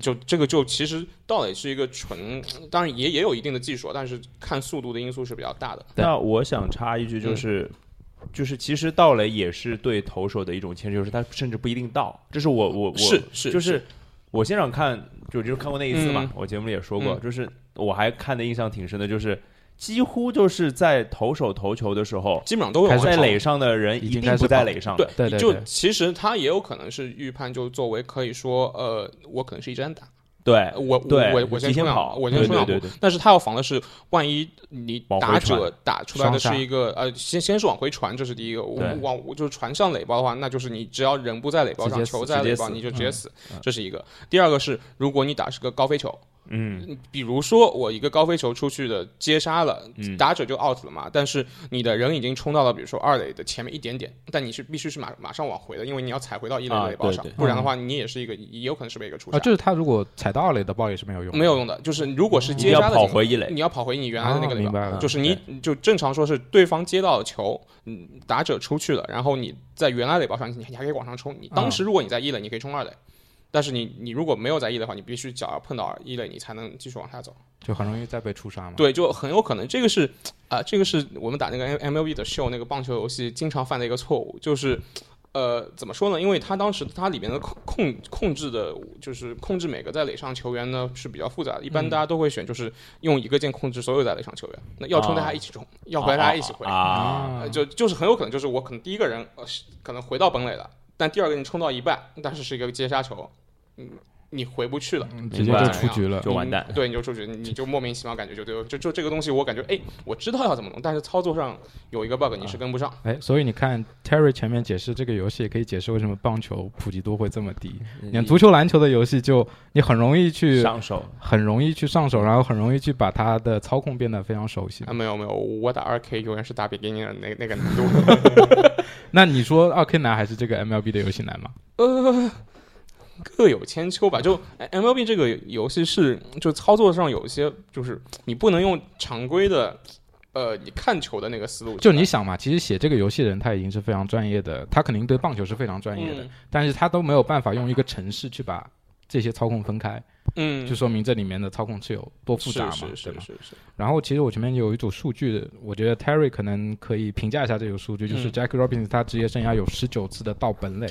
就这个就其实盗垒是一个纯，当然也也有一定的技术，但是看速度的因素是比较大的。那我想插一句，就是、就是其实盗垒也是对投手的一种牵制，就是他甚至不一定到。这是我我我是是就是我现场看，就就是看过那一次嘛，嗯我节目里也说过，嗯就是我还看的印象挺深的，就是几乎就是在投手投球的时候，基本上都有在垒上的人已经一定不在垒上。的。对就对对对。其实他也有可能是预判，就作为可以说，呃，我可能是一针打，对我对我我先冲两我先冲两步但是他要防的是，万一你打者打出来的是一个呃，先先是往回传，这是第一个，对。往就是传上垒包的话，那就是你只要人不在垒包上，球在垒包，你就直接死，这是一个。第二个是，如果你打是个高飞球，嗯，比如说我一个高飞球出去的接杀了，嗯。打者就 out 了嘛，但是你的人已经冲到了，比如说二垒的前面一点点，但你是必须是马马上往回的，因为你要踩回到一垒垒包上，对对。不然的话你也是一个也有可能是被一个出杀。啊，就是他如果踩到二垒的包也是没有用，没有用的，就是如果是接杀的情况跑回一垒。你要跑回你原来的那个垒包，就是你就正常说是对方接到了球，嗯，打者出去了，然后你在原来垒包上，你你还可以往上冲。你当时如果你在一垒，你可以冲二垒，但是你你如果没有在一垒的话，你必须脚要碰到一垒，你才能继续往下走。就很容易再被触杀嘛。对，就很有可能这个是啊、这个是我们打那个 M L B 的 show 那个棒球游戏经常犯的一个错误，就是。呃，怎么说呢？因为它当时它里面的控控控制的，就是控制每个在垒上球员呢是比较复杂的。一般大家都会选就是用一个键控制所有在垒上球员，那要冲大家一起冲，要回来大家一起回。啊，呃就就是很有可能就是我可能第一个人呃是可能回到本垒了，但第二个人冲到一半，但是是一个接杀球，嗯，你回不去了，直接就出局了，就完蛋。对，你就出局，你就莫名其妙感觉就对，就就这个东西，我感觉哎，我知道要怎么弄，但是操作上有一个 bug，你是跟不上。哎，所以你看 Terry 前面解释这个游戏，也可以解释为什么棒球普及度会这么低。你看足球、篮球的游戏，就你很容易去上手，很容易去上手，然后很容易去把它的操控变得非常熟悉。啊，没有没有，我打二 K 永远是打比 n 的那那个难度。那你说二 K 难还是这个 MLB 的游戏难吗？呃。各有千秋吧，就 MLB 这个游戏是，就操作上有一些，就是你不能用常规的，呃，你看球的那个思路。就你想嘛，其实写这个游戏的人他已经是非常专业的，他肯定对棒球是非常专业的，但是他都没有办法用一个程式去把这些操控分开，嗯，就说明这里面的操控是有多复杂嘛，是是是是。然后其实我前面有一组数据，我觉得 Terry 可能可以评价一下这个数据，就是 Jack Robinson 他职业生涯有十九次的到本垒。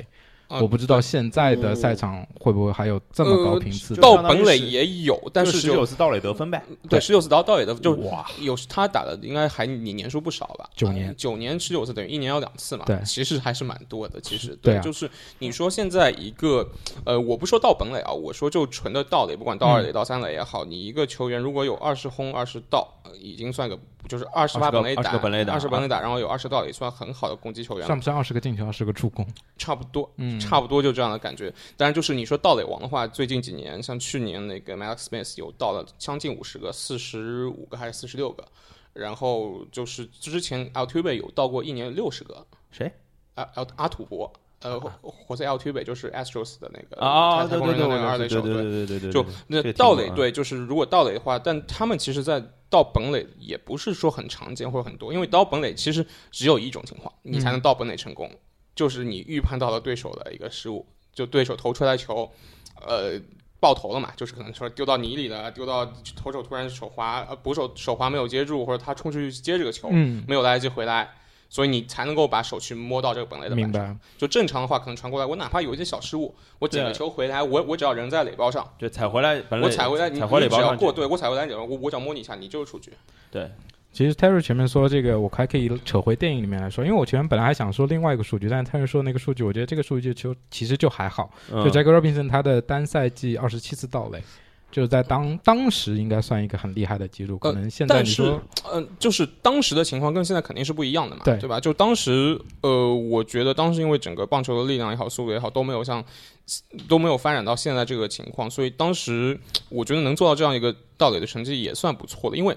我不知道现在的赛场会不会还有这么高频次。到本垒也有，但是十九次盗垒得分呗。对，十九次到盗垒得分就哇，有他打的应该还你年数不少吧？九年，九年十九次等于一年要两次嘛？对，其实还是蛮多的。其实对，就是你说现在一个呃，我不说到本垒啊，我说就纯的盗垒，不管到二垒、到三垒也好，你一个球员如果有二十轰、二十盗，已经算个。就是二十发本垒打，二十本垒打，然后有二十道垒，算很好的攻击球员。算不算二十个进球，二十个助攻？差不多，嗯，差不多就这样的感觉。当然，就是你说盗垒王的话，最近几年，像去年那个 Max Smith 有盗了将近五十个，四十五个还是四十六个。然后就是之前 Altuve 有盗过一年六十个。谁？阿阿阿土伯。呃，活塞 Altuve 就是 Astros 的那个啊，对对对，二垒手，对对对对，就那盗垒队，就是如果盗垒的话，但他们其实，在盗本垒也不是说很常见或者很多，因为盗本垒其实只有一种情况，你才能盗本垒成功，就是你预判到了对手的一个失误，就对手投出来球，呃，爆头了嘛，就是可能说丢到泥里了，丢到投手突然手滑，呃，捕手手滑没有接住，或者他冲出去接这个球，没有来得及回来。所以你才能够把手去摸到这个本垒的板上。就正常的话，可能传过来，我哪怕有一些小失误，我捡个球回来，我我只要人在垒包上，对踩回来，我踩回来，踩回垒包上过，对我踩回来，我我只要摸你一下，你就是出局。对，其实 Terry 前面说这个，我还可以扯回电影里面来说，因为我前面本来还想说另外一个数据，但是 Terry 说那个数据，我觉得这个数据就其实就还好。就 Jack Robinson 他的单赛季二十七次盗垒。就是在当当时应该算一个很厉害的记录，可能现在你说，嗯，就是当时的情况跟现在肯定是不一样的嘛，对对吧？就当时，呃，我觉得当时因为整个棒球的力量也好，速度也好，都没有像都没有发展到现在这个情况，所以当时我觉得能做到这样一个盗垒的成绩也算不错的，因为。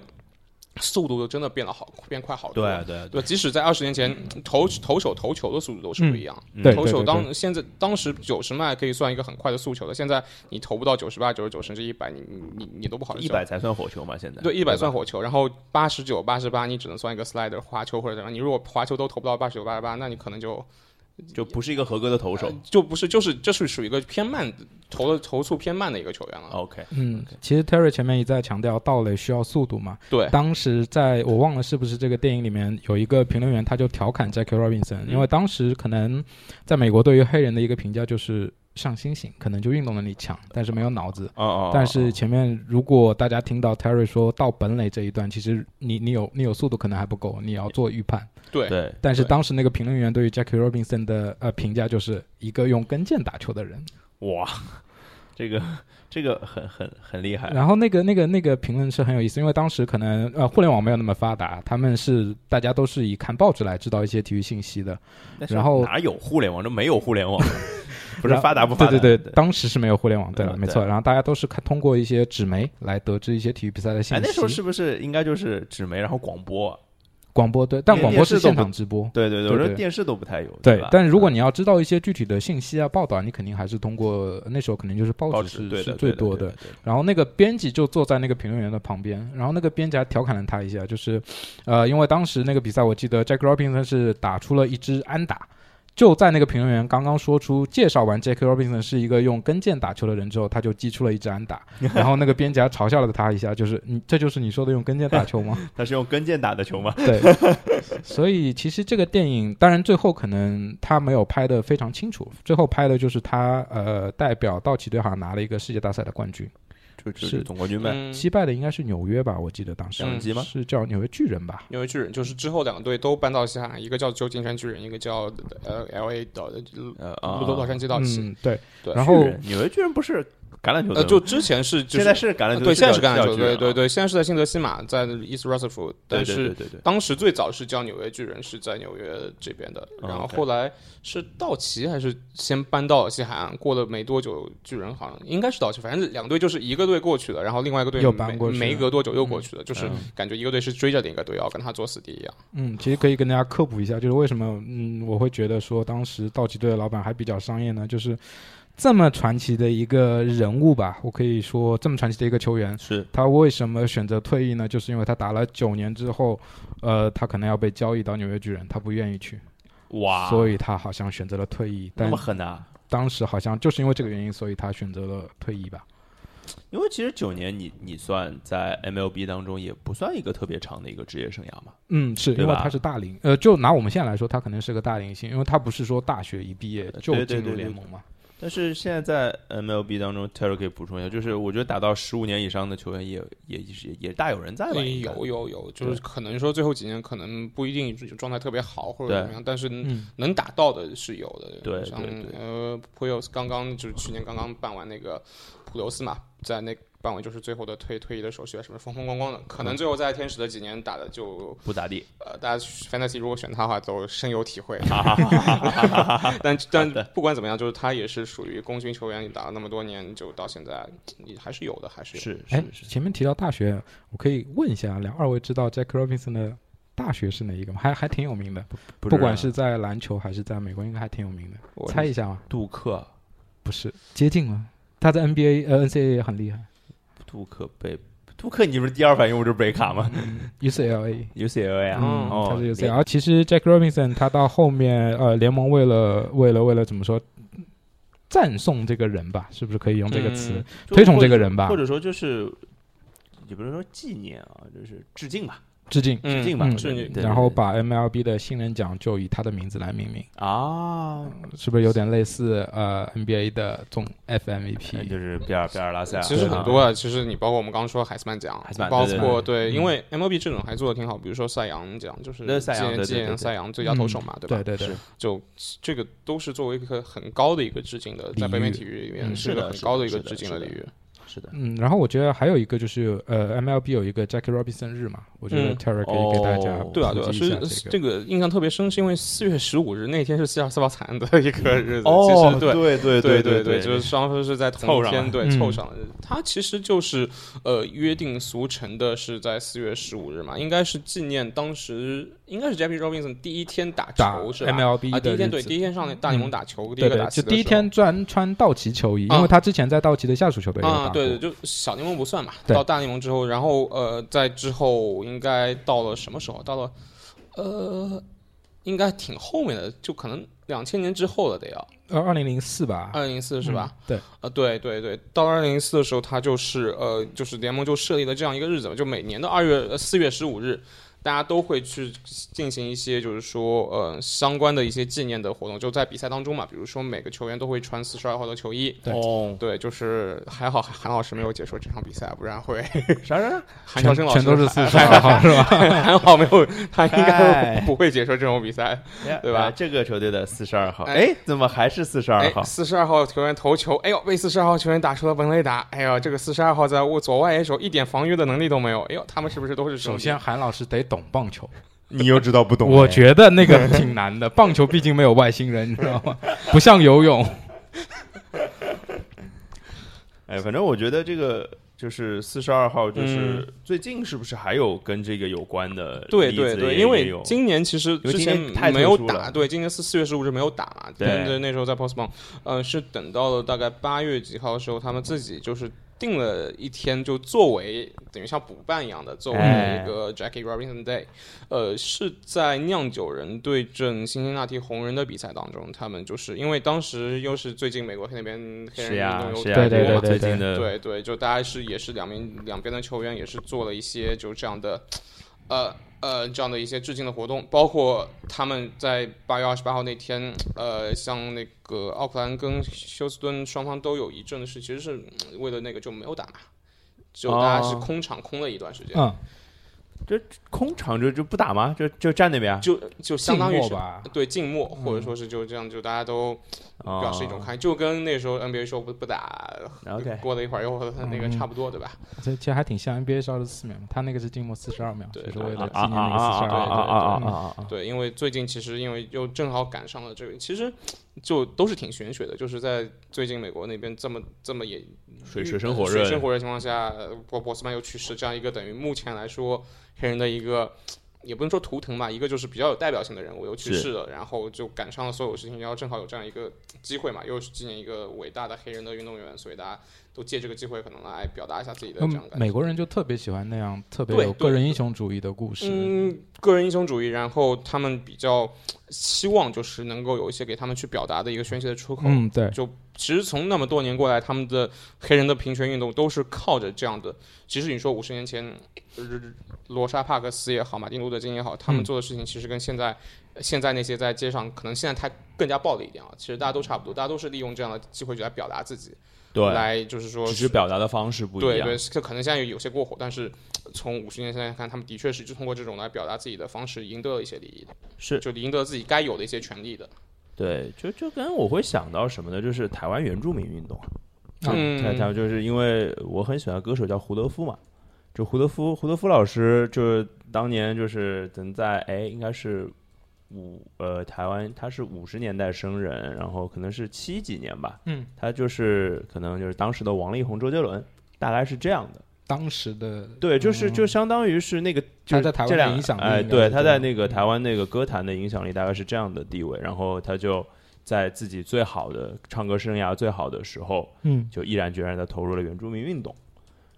速度真的变得好，变快好多。对对对，即使在二十年前，投投手投球的速度都是不一样。对，投手当现在当时九十迈可以算一个很快的速球的，现在你投不到九十八、九十九，甚至一百，你你你你都不好。一百才算火球嘛？现在对，一百算火球，然后八十九、八十八，你只能算一个 slider 滑球或者怎样。你如果滑球都投不到八十九、八十八，那你可能就。就不是一个合格的投手，就不是，就是这是属于一个偏慢投的投速偏慢的一个球员了。OK，嗯，其实 Terry 前面一再强调盗垒需要速度嘛。对，当时在我忘了是不是这个电影里面有一个评论员，他就调侃 Jackie Robinson，因为当时可能在美国对于黑人的一个评价就是。像猩猩，可能就运动能力强，但是没有脑子。哦哦。但是前面如果大家听到 Terry 说到本垒这一段，其实你你有你有速度可能还不够，你要做预判。对对。但是当时那个评论员对于 Jackie Robinson 的呃评价就是一个用跟腱打球的人。哇，这个这个很很很厉害。然后那个那个那个评论是很有意思，因为当时可能呃互联网没有那么发达，他们是大家都是以看报纸来知道一些体育信息的。然后哪有互联网？这没有互联网。不是发达不发达？对对对，当时是没有互联网，对了，没错。然后大家都是看通过一些纸媒来得知一些体育比赛的信息。那时候是不是应该就是纸媒，然后广播？广播对，但广播是现场直播。对对对，我说电视都不太有。对，但如果你要知道一些具体的信息啊、报道，你肯定还是通过那时候肯定就是报纸是最多的。然后那个编辑就坐在那个评论员的旁边，然后那个编辑还调侃了他一下，就是呃，因为当时那个比赛，我记得 Jack Robinson 是打出了一支安打。就在那个评论员刚刚说出介绍完 Jackie Robinson 是一个用跟腱打球的人之后，他就击出了一支安打，然后那个编辑嘲笑了他一下，就是你这就是你说的用跟腱打球吗？他是用跟腱打的球吗？对，所以其实这个电影当然最后可能他没有拍的非常清楚，最后拍的就是他呃代表道奇队好像拿了一个世界大赛的冠军。是总冠军呗，击败的应该是纽约吧？我记得当时两吗？是叫纽约巨人吧？纽约巨人就是之后两队都搬到西海岸，一个叫旧金山巨人，一个叫呃 L A 的呃洛洛杉矶道奇。对对。然后纽约巨人不是橄榄球呃，就之前是就是现在是橄榄球，对，现在是橄榄球，对对对，现在是在新泽西马，在 East Rutherford，但是当时最早是叫纽约巨人，是在纽约这边的，哦然后后来是道奇还是先搬到西海岸，过了没多久，巨人好像应该是道奇，反正两队就是一个队过去了，然后另外一个队又搬过去没隔多久又过去了，就是嗯。感觉一个队是追着另一个队要跟他做死敌一样。嗯，其实可以跟大家科普一下，就是为什么嗯我会觉得说当时道奇队的老板还比较商业呢？就是这么传奇的一个人物吧，我可以说这么传奇的一个球员，是他为什么选择退役呢？就是因为他打了九年之后，呃，他可能要被交易到纽约巨人，他不愿意去，哇，所以他好像选择了退役。但那么狠啊！当时好像就是因为这个原因，所以他选择了退役吧。因为其实九年你你算在 MLB 当中也不算一个特别长的一个职业生涯嘛。嗯，是因为他是大龄，呃，就拿我们现在来说，他肯定是个大龄星，因为他不是说大学一毕业就对对进入联盟嘛。但是现在在 MLB 当中 t e r r 可以补充一下，就是我觉得打到十五年以上的球员也也也也大有人在吧？有有有，就是可能说最后几年可能不一定状态特别好或者怎么样，但是嗯，能打到的是有的。像对对对呃，普尤斯刚刚就是去年刚刚办完那个普留斯嘛，在那办完就是最后的退退役的手续啊，什么风风光光的，可能最后在天使的几年打的就不咋地。呃，大家 fantasy 如果选他的话都深有体会。哈哈哈但但不管怎么样，就是他也是属于功勋球员，你打了那么多年，就到现在你还是有的，还是有。是哎是，是，前面提到大学，我可以问一下，两二位知道 Jack Robinson 的大学是哪一个吗？还还挺有名的，不不管是在篮球还是在美国，应该还挺有名的。我猜一下吗？杜克不是，接近吗。他在 NBA 呃 NCAA 也很厉害杜克贝杜克，你不是第二反应我就是北卡吗，UCLA。？UCLA 啊，嗯哦，他是 UCLA，然后其实 Jack Robinson 他到后面呃联盟为了为了为了怎么说赞颂这个人吧，是不是可以用这个词？嗯推崇这个人吧或者说就是也不是说纪念啊，就是致敬吧，致敬。嗯致敬吧，致敬然后把 MLB 的新人奖就以他的名字来命名，啊，是不是有点类似呃 NBA 的总哎 FMVP？就是比尔比尔拉塞尔，其实啊很多啊，其实你包括我们刚刚说海斯曼奖海斯曼，包括对对，因为 MLB 这种还做的挺好，比如说赛扬奖，就是对赛扬纪念赛扬最佳投手嘛，对吧？对对对。是，就这个都是作为一个很高的一个致敬的，在北美体育里面嗯是一个很高的一个致敬的是的。礼遇。是的，嗯，然后我觉得还有一个就是呃 MLB 有一个 Jackie Robinson 日嘛，我觉得嗯 Terry 可以给大家哦对啊，对啊，普及一下是这个。这个印象特别深，是因为四月十五日那天是四二四号惨案的一个日子。哦，其实对。对对对对对，就是双方是在同一天对嗯凑上了。它其实就是呃约定俗成的是在四月十五日嘛，应该是纪念当时应该是 Jackie Robinson 第一天打打球是吧？MLB 啊，第一天对第一天上大联盟打球，第对对，一个打就第一天专穿道奇球衣，啊因为他之前在道奇的下属球队啊，对对，就小联盟不算嘛，到大联盟之后，然后呃，在之后应该到了什么时候？到了呃，应该挺后面的，就可能两千年之后了，得要呃，二零零四吧，二零零四是吧？嗯？对，呃，对对对，到二零零四的时候，他就是呃，就是联盟就设立了这样一个日子嘛，就每年的二月呃四月十五日。大家都会去进行一些，就是说，呃，相关的一些纪念的活动，就在比赛当中嘛。比如说，每个球员都会穿四十二号的球衣。对哦，对，就是还好韩老师没有解说这场比赛，不然会啥啥？韩乔生老师全都是四十二号 是吧？还好没有，他应该不会解说这种比赛。对吧哎这个球队的四十二号，哎哎，怎么还是四十二哎号，？四十二号球员投球，哎呦，被四十二号球员打出了本垒打。哎呦，这个四十二号在左外野手一点防御的能力都没有。哎呦，他们是不是都是首先，韩老师得懂棒球，你又知道不懂哎？我觉得那个挺难的。棒球毕竟没有外星人，你知道吗？不像游泳。哎，反正我觉得这个就是四十二号，就是嗯最近是不是还有跟这个有关的？对对对，因为今年其实之前今年没有打，对，今年四四月十五日没有打嘛，对跟着那时候在 postpone，呃，是等到了大概八月几号的时候，他们自己就是定了一天，就作为等于像补办一样的，作为哎。一个 Jackie Robinson Day，呃，是在酿酒人对阵辛辛那提红人的比赛当中，他们就是因为当时又是最近美国那边黑人运动有是呀，对对这个对对最近的对对，就大家是也是两边两边的球员也是做了一些就这样的，呃呃这样的一些致敬的活动，包括他们在八月二十八号那天，呃，像那个奥克兰跟休斯敦双方都有一阵是其实是嗯为了那个就没有打嘛，就大家是哦空场空了一段时间。嗯，这空场就就不打吗？就就站那边？就就相当于是吧？对，静默，或者说是就这样，就大家都表示一种看，就跟那时候 NBA 说不不打，OK，过了一会儿又和他那个差不多，对吧？这其实还挺像 NBA 是二十四秒，他那个是静默四十二秒，对，是为了纪念那个四十二秒。对，因为最近其实因为又正好赶上了这个，其实就都是挺玄学的，就是在最近美国那边这么这么也水水深火热水深火热情况下，博博斯曼又去世，这样一个等于目前来说。黑人的一个，也不能说图腾吧，一个就是比较有代表性的人物又去世了，然后就赶上了所有事情，然后正好有这样一个机会嘛，又是纪念一个伟大的黑人的运动员，所以大家都借这个机会可能来表达一下自己的这样感觉。美国人就特别喜欢那样特别有个人英雄主义的故事，嗯，个人英雄主义，然后他们比较希望就是能够有一些给他们去表达的一个宣泄的出口。嗯，对，就其实从那么多年过来，他们的黑人的平权运动都是靠着这样的。其实你说五十年前。罗莎帕克斯也好，马丁路德金也好，他们做的事情其实跟现在现在那些在街上，可能现在太更加暴力一点啊。其实大家都差不多，大家都是利用这样的机会去来表达自己，对，来就是说，只是表达的方式不一样。对对，这可能现在有些过火，但是从五十年前来看，他们的确是就通过这种来表达自己的方式，赢得了一些利益的，是就赢得自己该有的一些权利的。对，就就跟我会想到什么呢？就是台湾原住民运动，嗯，台湾就是因为我很喜欢歌手叫胡德夫嘛。就胡德夫，胡德夫老师就是当年就是等在哎，应该是五呃台湾，他是五十年代生人，然后可能是七几年吧，嗯，他就是可能就是当时的王力宏、周杰伦，大概是这样的。当时的对，就是就相当于是那个就是在台湾的影响力，哎，对，他在那个台湾那个歌坛的影响力大概是这样的地位，然后他就在自己最好的唱歌生涯最好的时候，嗯，就毅然决然的投入了原住民运动。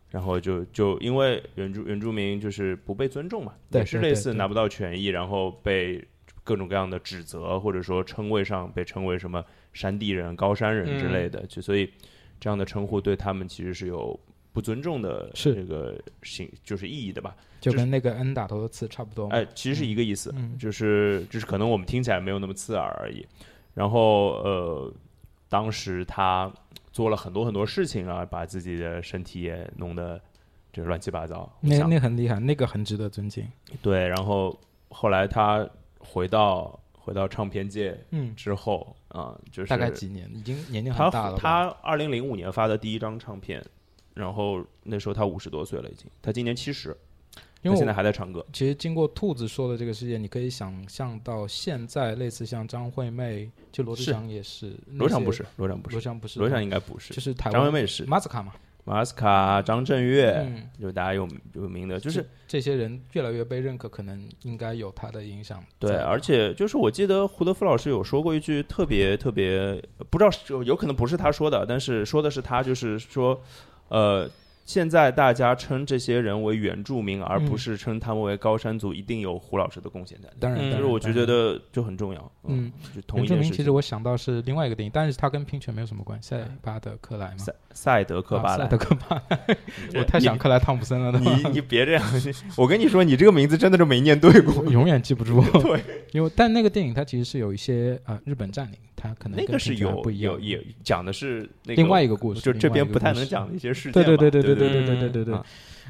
然后就就因为原住原住民就是不被尊重嘛，也是类似拿不到权益，然后被各种各样的指责，或者说称谓上被称为什么山地人、高山人之类的，就所以这样的称呼对他们其实是有不尊重的这个形就是意义的吧？就跟那个 N 打头的刺差不多。哎，其实是一个意思，嗯就是就是可能我们听起来没有那么刺耳而已。然后呃，当时他。做了很多很多事情啊，把自己的身体也弄得就是乱七八糟。那那很厉害，那个很值得尊敬。对，然后后来他回到回到唱片界，嗯，之后啊，就是大概几年，已经年龄很大了。他二零零五年发的第一张唱片，然后那时候他五十多岁了，已经，他今年七十。因为现在还在唱歌。其实经过兔子说的这个事件，你可以想象到现在类似像张惠妹，就罗志祥也是。罗翔不是，罗翔不是，罗翔不是，罗翔应该不是。就是台湾张惠妹是。马斯卡嘛，马斯卡、张震岳，就大家有有名的，就是这些人越来越被认可，可能应该有他的影响。对，而且就是我记得胡德夫老师有说过一句特别特别，不知道有可能不是他说的，但是说的是他，就是说，呃。现在大家称这些人为原住民，而不是称他们为高山族，一定有胡老师的贡献在。当然，但是我就觉得就很重要。嗯，原住民其实我想到是另外一个电影，但是它跟拼权没有什么关系。塞巴德克莱吗？塞塞德克巴莱。塞德克巴莱。我太想克莱汤普森了。你你别这样，我跟你说，你这个名字真的是没念对过，永远记不住。对，因为但那个电影它其实是有一些啊日本占领。它可能那个是有不一样，也讲的是另外一个故事，就这边不太能讲的一些事情。对对对对对对对对对对对。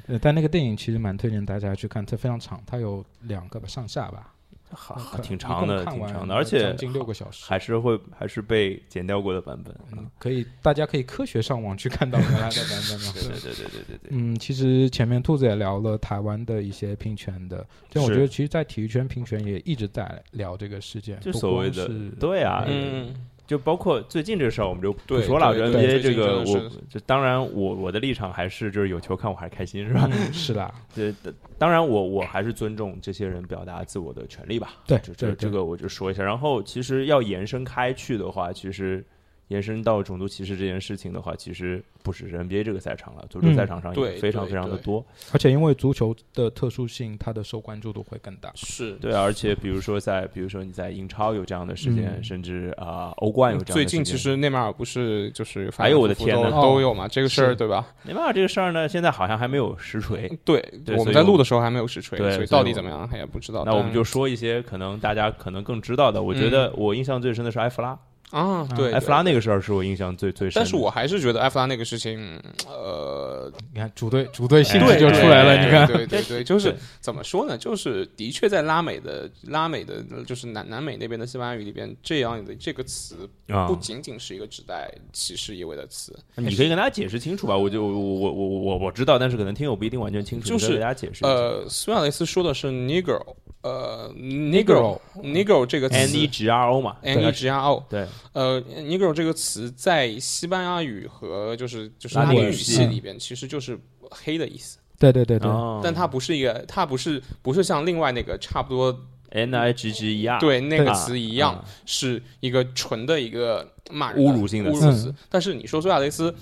呃，但那个电影其实蛮推荐大家去看，它非常长，它有两个吧上下吧。好，挺长的，挺长的，而且将近六个小时，还是会还是被剪掉过的版本。嗯，可以，大家可以科学上网去看到原来的版本 嘛。对对对对对对对。嗯，其实前面兔子也聊了台湾的一些平权的，但我觉得其实，在体育圈平权也一直在聊这个事件，就所谓的对啊，嗯。就包括最近这个事儿，我们就不说了。NBA 这个，我就当然我我的立场还是就是有球看，我还是开心，是吧？是的。这，当然我我还是尊重这些人表达自我的权利吧。对，这这个我就说一下。然后其实要延伸开去的话，其实。延伸到种族歧视这件事情的话，其实不只是 NBA 这个赛场了，足球赛场上也非常非常的多。而且因为足球的特殊性，它的受关注度会更大。是对，而且比如说在，比如说你在英超有这样的事件，甚至啊欧冠有这样。最近其实内马尔不是就是哎呦我的天呐，都有嘛这个事儿对吧？内马尔这个事儿呢，现在好像还没有实锤。对，我们在录的时候还没有实锤，所以到底怎么样还也不知道。那我们就说一些可能大家可能更知道的。我觉得我印象最深的是埃弗拉。啊，对，埃弗拉那个事儿是我印象最最深。但是我还是觉得埃弗拉那个事情，呃，你看主队主队性质就出来了，你看，对对对，就是怎么说呢？就是的确在拉美的拉美的，就是南南美那边的西班牙语里边，这样的这个词不仅仅是一个指代歧视意味的词。你可以跟大家解释清楚吧？我就我我我我我知道，但是可能听友不一定完全清楚，就是给大家解释。呃，苏亚雷斯说的是 negro。呃，negro，negro 这个词，n e g r o 嘛，n e g r o，对，呃，negro 这个词在西班牙语和就是就是拉丁语系里边，其实就是黑的意思。对对对对，但它不是一个，它不是不是像另外那个差不多 n i g g e r 对那个词一样，是一个纯的一个骂人侮辱性的侮辱词。但是你说苏亚雷斯，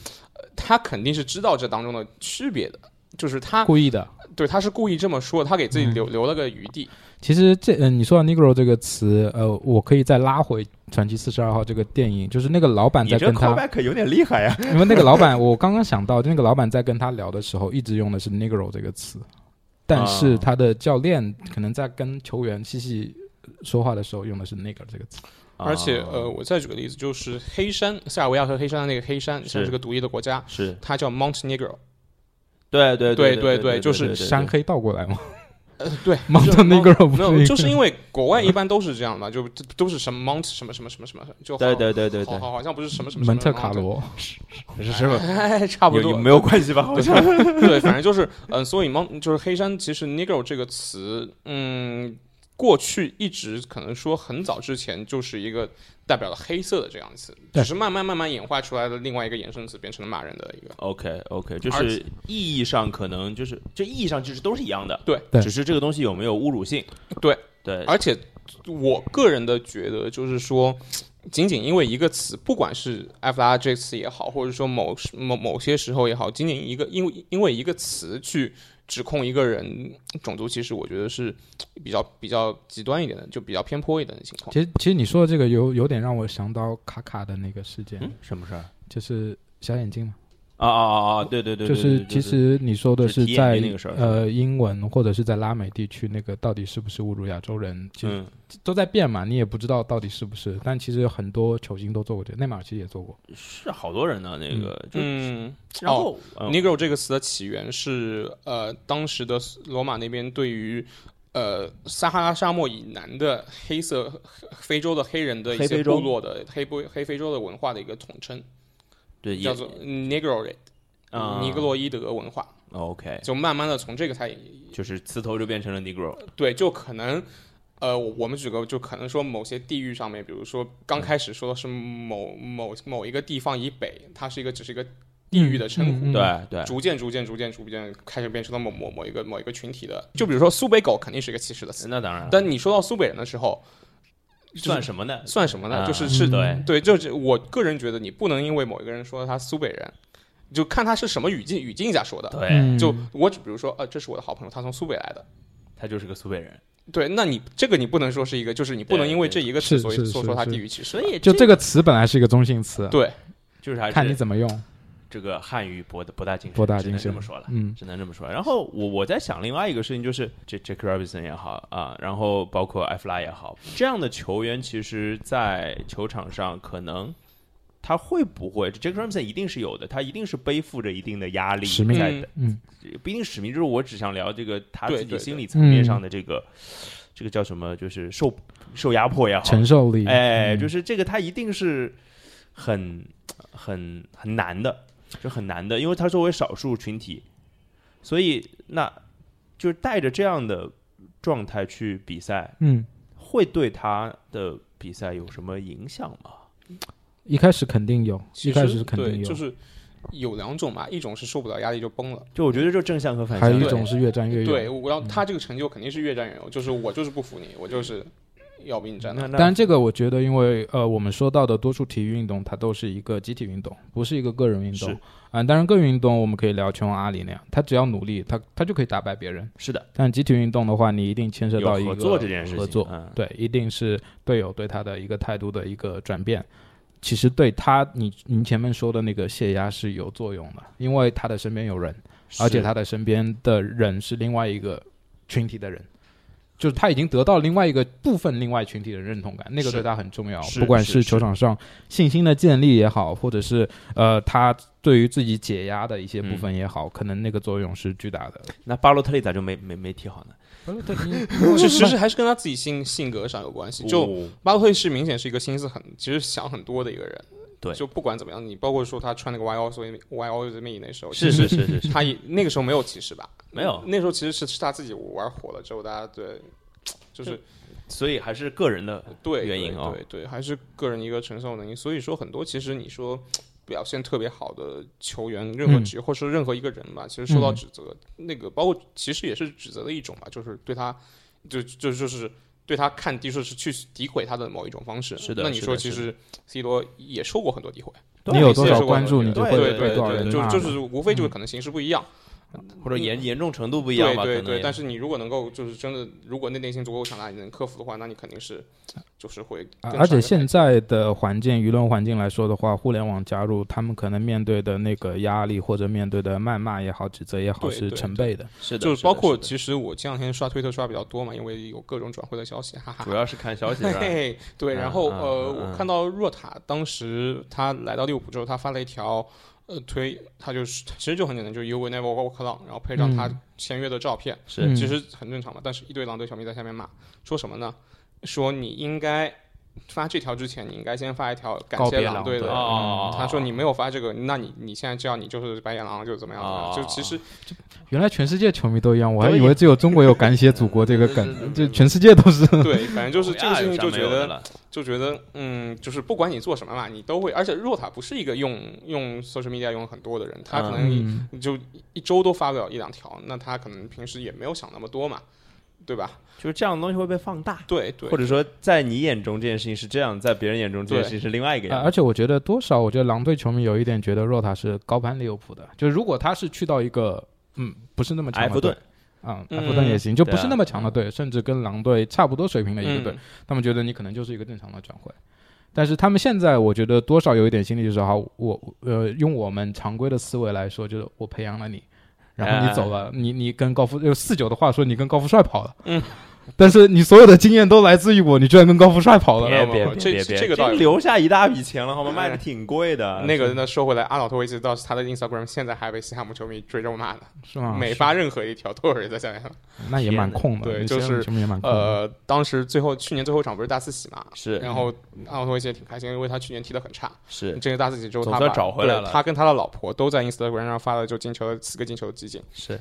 他肯定是知道这当中的区别的，就是他故意的，对，他是故意这么说，他给自己留留了个余地。其实这嗯，你说到 Negro 这个词，呃，我可以再拉回《传奇四十二号》这个电影，就是那个老板在跟他，可有点厉害呀。因为那个老板，我刚刚想到，那个老板在跟他聊的时候，一直用的是 Negro 这个词，但是他的教练可能在跟球员细细说话的时候，用的是 Negro 这个词。而且，呃，我再举个例子，就是黑山，塞尔维亚和黑山的那个黑山，是个独立的国家，是它叫 Mount Negro。对对对对对，就是山黑倒过来嘛。呃，对，Mount Negro 没有，就是因为国外一般都是这样嘛，就都是什么 Mount 什么什么什么什么，就对对对对对，好好像不是什么什么蒙特卡罗，是是吧？差不多没有关系吧？好像对，反正就是，嗯，所以 Mount 就是黑山，其实 Negro 这个词，嗯。过去一直可能说很早之前就是一个代表了黑色的这样子，只是慢慢慢慢演化出来的另外一个衍生词，变成了骂人的一个。OK OK，就是意义上可能就是这意义上其实都是一样的，对，只是这个东西有没有侮辱性？对对，而且我个人的觉得就是说，仅仅因为一个词，不管是 F R 这词也好，或者说某某某些时候也好，仅仅一个因为因为一个词去。指控一个人种族歧视，我觉得是比较比较极端一点的，就比较偏颇一点的情况。其实，其实你说的这个有有点让我想到卡卡的那个事件。什么事儿？就是小眼睛嘛。啊啊啊啊！对对对，就是其实你说的是在呃英文或者是在拉美地区，那个到底是不是侮辱亚洲人，其实都在变嘛，你也不知道到底是不是。但其实很多球星都做过这，内马尔其实也做过。是好多人呢，那个嗯。然后，Negro 这个词的起源是呃当时的罗马那边对于呃撒哈拉沙漠以南的黑色非洲的黑人的一些部落的黑不黑非洲的文化的一个统称。对，叫做 Negroid，尼格罗伊德文化。OK，就慢慢的从这个才就是词头就变成了 Negro。对，就可能呃，我们举个就可能说某些地域上面，比如说刚开始说的是某某某一个地方以北，它是一个只是一个地域的称呼。对对，逐渐逐渐逐渐逐渐开始变成了某某某一个某一个群体的。就比如说苏北狗肯定是一个歧视的词。那当然。但你说到苏北人的时候。算什么呢？算什么呢？就是是对对，就是我个人觉得，你不能因为某一个人说他苏北人，就看他是什么语境语境下说的。对，就我只比如说，呃，这是我的好朋友，他从苏北来的，他就是个苏北人。对，那你这个你不能说是一个，就是你不能因为这一个词，所以说说他地域歧视。所以就这个词本来是一个中性词。对，就是还是看你怎么用。这个汉语博博大精深，博大精深，这么说了，嗯，只能这么说。然后我我在想另外一个事情，就是这 Jack Robinson 也好啊，然后包括埃弗拉也好，这样的球员，其实，在球场上可能他会不会？Jack Robinson 一定是有的，他一定是背负着一定的压力在的，嗯，不一定使命，就是我只想聊这个他自己心理层面上的这个这个叫什么，就是受受压迫也好，承受力，哎，就是这个他一定是很很很难的。是很难的，因为他作为少数群体，所以那就是带着这样的状态去比赛，嗯，会对他的比赛有什么影响吗？一开始肯定有，一开始肯定有，就是有两种嘛，一种是受不了压力就崩了，就我觉得就正向和反向，还有一种是越战越勇。对，我要他这个成就肯定是越战越勇，就是我就是不服你，我就是。要不你战当然，这个我觉得，因为呃，我们说到的多数体育运动，它都是一个集体运动，不是一个个人运动。啊，当然个人运动我们可以聊拳王阿里那样，他只要努力，他他就可以打败别人。是的。但集体运动的话，你一定牵涉到一个合作这件事情。合作，对，一定是队友对他的一个态度的一个转变。其实对他，你您前面说的那个泄压是有作用的，因为他的身边有人，而且他的身边的人是另外一个群体的人。就是他已经得到另外一个部分另外群体的认同感，那个对他很重要。不管是球场上信心的建立也好，或者是呃他对于自己解压的一些部分也好，可能那个作用是巨大的。那巴洛特利咋就没没没踢好呢？其实其实还是跟他自己性性格上有关系。就哦巴洛特利是明显是一个心思很，其实想很多的一个人。对就不管怎么样，你包括说他穿那个 Y O，所以 Y always me 那时候，是是是是是，他也那个时候没有歧视吧？没有那时候其实是是他自己玩火了之后，大家对，就是所以还是个人的对原因哦对对对，还是个人一个承受能力。所以说很多其实你说表现特别好的球员，任何嗯职业、或者说任何一个人吧，其实受到嗯指责，那个包括其实也是指责的一种吧，就是对他就就就是。对他看低，说是去诋毁他的某一种方式。是的那你说其实 C 罗也受过很多诋毁，你有多少关注，你就会对对对，就就是无非就是可能形式不一样。或者严严重程度不一样吧？对对对，但是你如果能够就是真的，如果内内心足够强大，你能克服的话，那你肯定是就是会而且现在的环境、舆论环境来说的话，互联网加入，他们可能面对的那个压力或者面对的谩骂也好、指责也好，是成倍的。是的，就是包括其实我这两天刷推特刷比较多嘛，因为有各种转会的消息，哈哈哈。主要是看消息 对，嗯然后嗯呃，我看到若塔当时他来到利物浦之后，他发了一条呃推，他就是其实就很简单，就是 You will never walk alone，然后配上他嗯签约的照片，是嗯其实很正常嘛。但是，一堆狼队球迷在下面骂，说什么呢？说你应该发这条之前，你应该先发一条感谢狼队的。他说你没有发这个，那你你现在知道你就是白眼狼，就怎么样怎么样？哦就其实原来全世界球迷都一样，我还以为只有中国有感谢祖国这个梗，就全世界都是。对，反正就是这个事情就觉得了，就觉得嗯，就是不管你做什么嘛，你都会。而且若塔不是一个用用 social media 用很多的人，他可能一嗯，就一周都发不了一两条，那他可能平时也没有想那么多嘛，对吧？就是这样的东西会被放大，对对或，者说在你眼中这件事情是这样，在别人眼中这件事情是另外一个啊样子。而且我觉得多少，我觉得狼队球迷有一点觉得若塔是高攀利物浦的，就是如果他是去到一个嗯不是那么强的队埃弗顿，啊，嗯埃弗顿也行，就不是那么强的队，甚至跟狼队差不多水平的一个队，嗯。他们觉得你可能就是一个正常的转会。但是他们现在，我觉得多少有一点心理，就是哈，我呃，用我们常规的思维来说，就是我培养了你，然后你走了，你你跟高富用四九的话说，你跟高富帅跑了，嗯，但是你所有的经验都来自于我，你居然跟高富帅跑了，别别别别，这个留下一大笔钱了，好吗？哎卖的挺贵的。那个呢，说回来，阿瑙托维奇到他的 Instagram 现在还被西汉姆球迷追着骂呢，是吗？每发任何一条都有人在下面。那也蛮空的，对就是球迷也蛮空的。呃，当时最后去年最后一场不是大四喜嘛，是然后阿瑙托维奇也挺开心，因为他去年踢得很差，是这个大四喜之后他把找回来了他跟他的老婆都在 Instagram 上发了就进球的四个进球的集锦，是，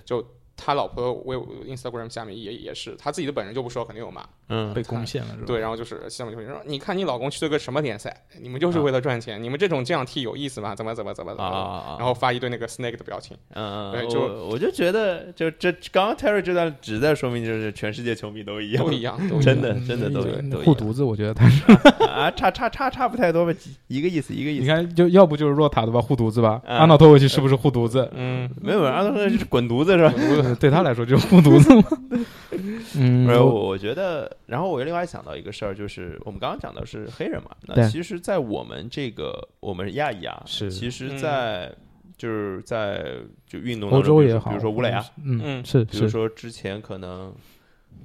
他老婆为 Instagram 下面也也是他自己的本人就不说，肯定有骂。嗯，被攻陷了是吧？对，然后就是西汉姆球迷说：“你看你老公去了个什么联赛？你们就是为了赚钱，你们这种这样踢有意思吗？怎么怎么怎么怎么？”然后发一堆那个 snake 的表情。嗯嗯，对就我我就觉得，就这刚刚 Terry 这段只在说明，就是全世界球迷都一样，都一样，都一样真的真的都护犊子，我觉得他是，啊，差差差差不太多吧，一个意思一个意思。你看，就要不就是若塔的吧，护犊子吧，嗯阿诺托维奇是不是护犊子？嗯，没有，阿诺托是滚犊子是吧？呃对他来说就是护犊子嘛。嗯，我我我觉得，然后我又另外想到一个事儿，就是我们刚刚讲的是黑人嘛，那其实，在我们这个我们亚裔啊，是其实嗯。在，就是在就运动当欧中比如洲也好，说比如说吴磊啊，嗯，嗯是是，比如说之前可能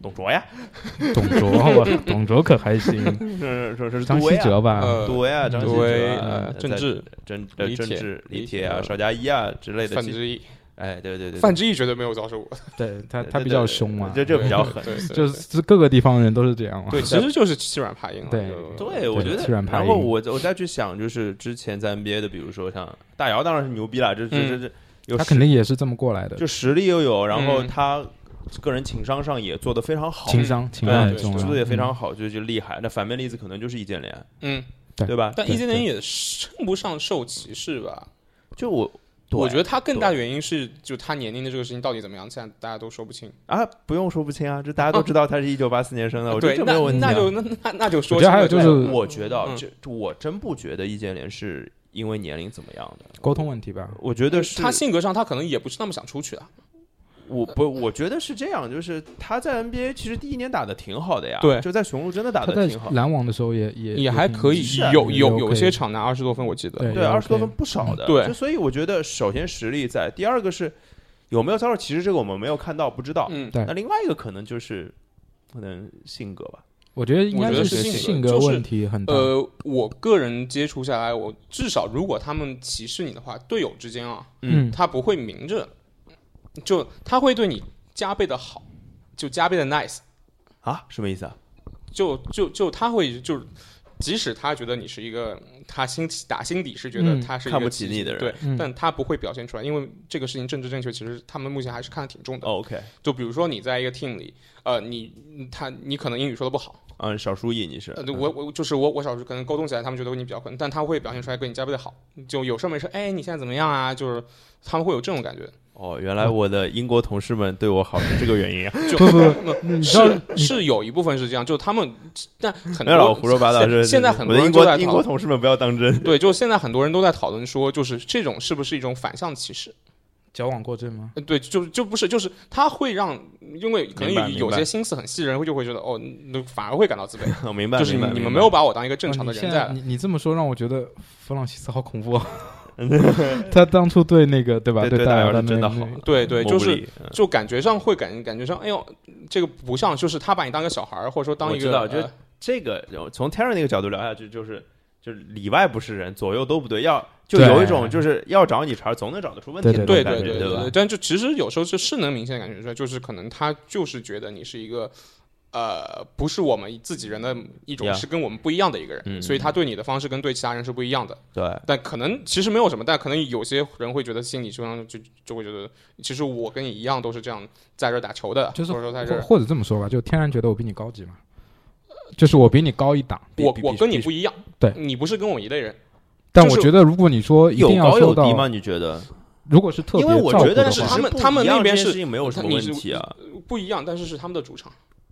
董卓呀，董卓，我董卓可还行，是是是张杜威啊稀哲吧，呃杜威啊，张稀哲啊呃在郑智郑呃李铁郑智、李李铁啊、邵佳一啊之类的其，范志毅，哎，对对对，范志毅绝对没有遭受过，对他他比较凶嘛，这这比较狠。就是 各个地方人都是这样嘛。对，其实就是欺软怕硬。对对，我觉得欺软，怕然后我我再去想，就是之前在 NBA 的，比如说像大姚，当然是牛逼了，这这这嗯这他肯定也是这么过来的，就实力又有，然后嗯。他个人情商上也做得非常好，情商情对商很重要，做的也非常嗯。好，就就厉害。那反面例子可能就是易建联，嗯，对对吧？但易建联也称不上受歧视吧？就我我觉得得他更大的原因是，就他年龄的这个事情到底怎么样，现在大家都说不清。啊，不用说不清啊，这大家都知道他是一九八四年生的，我觉得对，那这没有问题啊。那就那那那就说我觉得还有清了就是我觉得这我真不觉得易建联是因为年龄怎么样的，沟通问题吧。我觉得是他性格上他可能也不是那么想出去的。我不，我觉得是这样，就是他在 NBA 其实第一年打的挺好的呀，对就在雄鹿真的打的挺好，篮网的时候也也也还可以有有有些场拿二十多分，我记得。对二十多分不少的，对就所以我觉得首先实力在，第二个是有没有遭受歧视，这个我们没有看到，不知道。嗯，对那另外一个可能就是可能性格吧。我觉得应该是性格问题很大。呃，我个人接触下来，我至少如果他们歧视你的话，队友之间啊，嗯，他不会明着，就他会对你加倍的好，就加倍的 nice 啊？什么意思啊？就就就他会就。即使他觉得你是一个，他心打心底是觉得他是看不起你的人，对，但他不会表现出来，因为这个事情政治正确，其实他们目前还是看得挺重的。OK，就比如说你在一个 team 里，呃，你他你可能英语说的不好，嗯，少数裔你是，我我就是我我少数可能沟通起来，他们觉得你比较困难，但他会表现出来跟你加倍的好，就有事没事，哎，你现在怎么样啊？就是他们会有这种感觉。哦，原来我的英国同事们对我好是这个原因啊！就不是是有一部分是这样，就他们，但很多老胡说八道是现在很多英国英国同事们不要当真。对，就现在很多人都在讨论说，就是这种是不是一种反向歧视？矫枉过正吗？对，就就不是，就是他会让，因为可能有有些心思很细的人，就会觉得哦，那反而会感到自卑。我明白，就是你们没有把我当一个正常的人在。你你这么说让我觉得弗朗西斯好恐怖啊！他当初对那个对吧？对大姚真的好，对对，就是就感觉上会感感觉上，哎呦，这个不像，就是他把你当个小孩儿，或者说当一个，就这个从 Terry 那个角度聊下去，就是就是里外不是人，左右都不对，要就有一种就是要找你茬，总能找得出问题的对对对对，但就其实有时候是是能明显感觉出来，就是可能他就是觉得你是一个。呃，不是我们自己人的一种，是跟我们不一样的一个人，所以他对你的方式跟对其他人是不一样的。对，但可能其实没有什么，但可能有些人会觉得心理上就就会觉得，其实我跟你一样都是这样在这打球的，就是或者说在这，或者这么说吧，就天然觉得我比你高级嘛，就是我比你高一档，我我跟你不一样，对你不是跟我一类人。但我觉得如果你说有高有低吗？你觉得？如果是特别，因为我觉得是他们他们那边是没有什么问题啊，不一样，但是是他们的主场。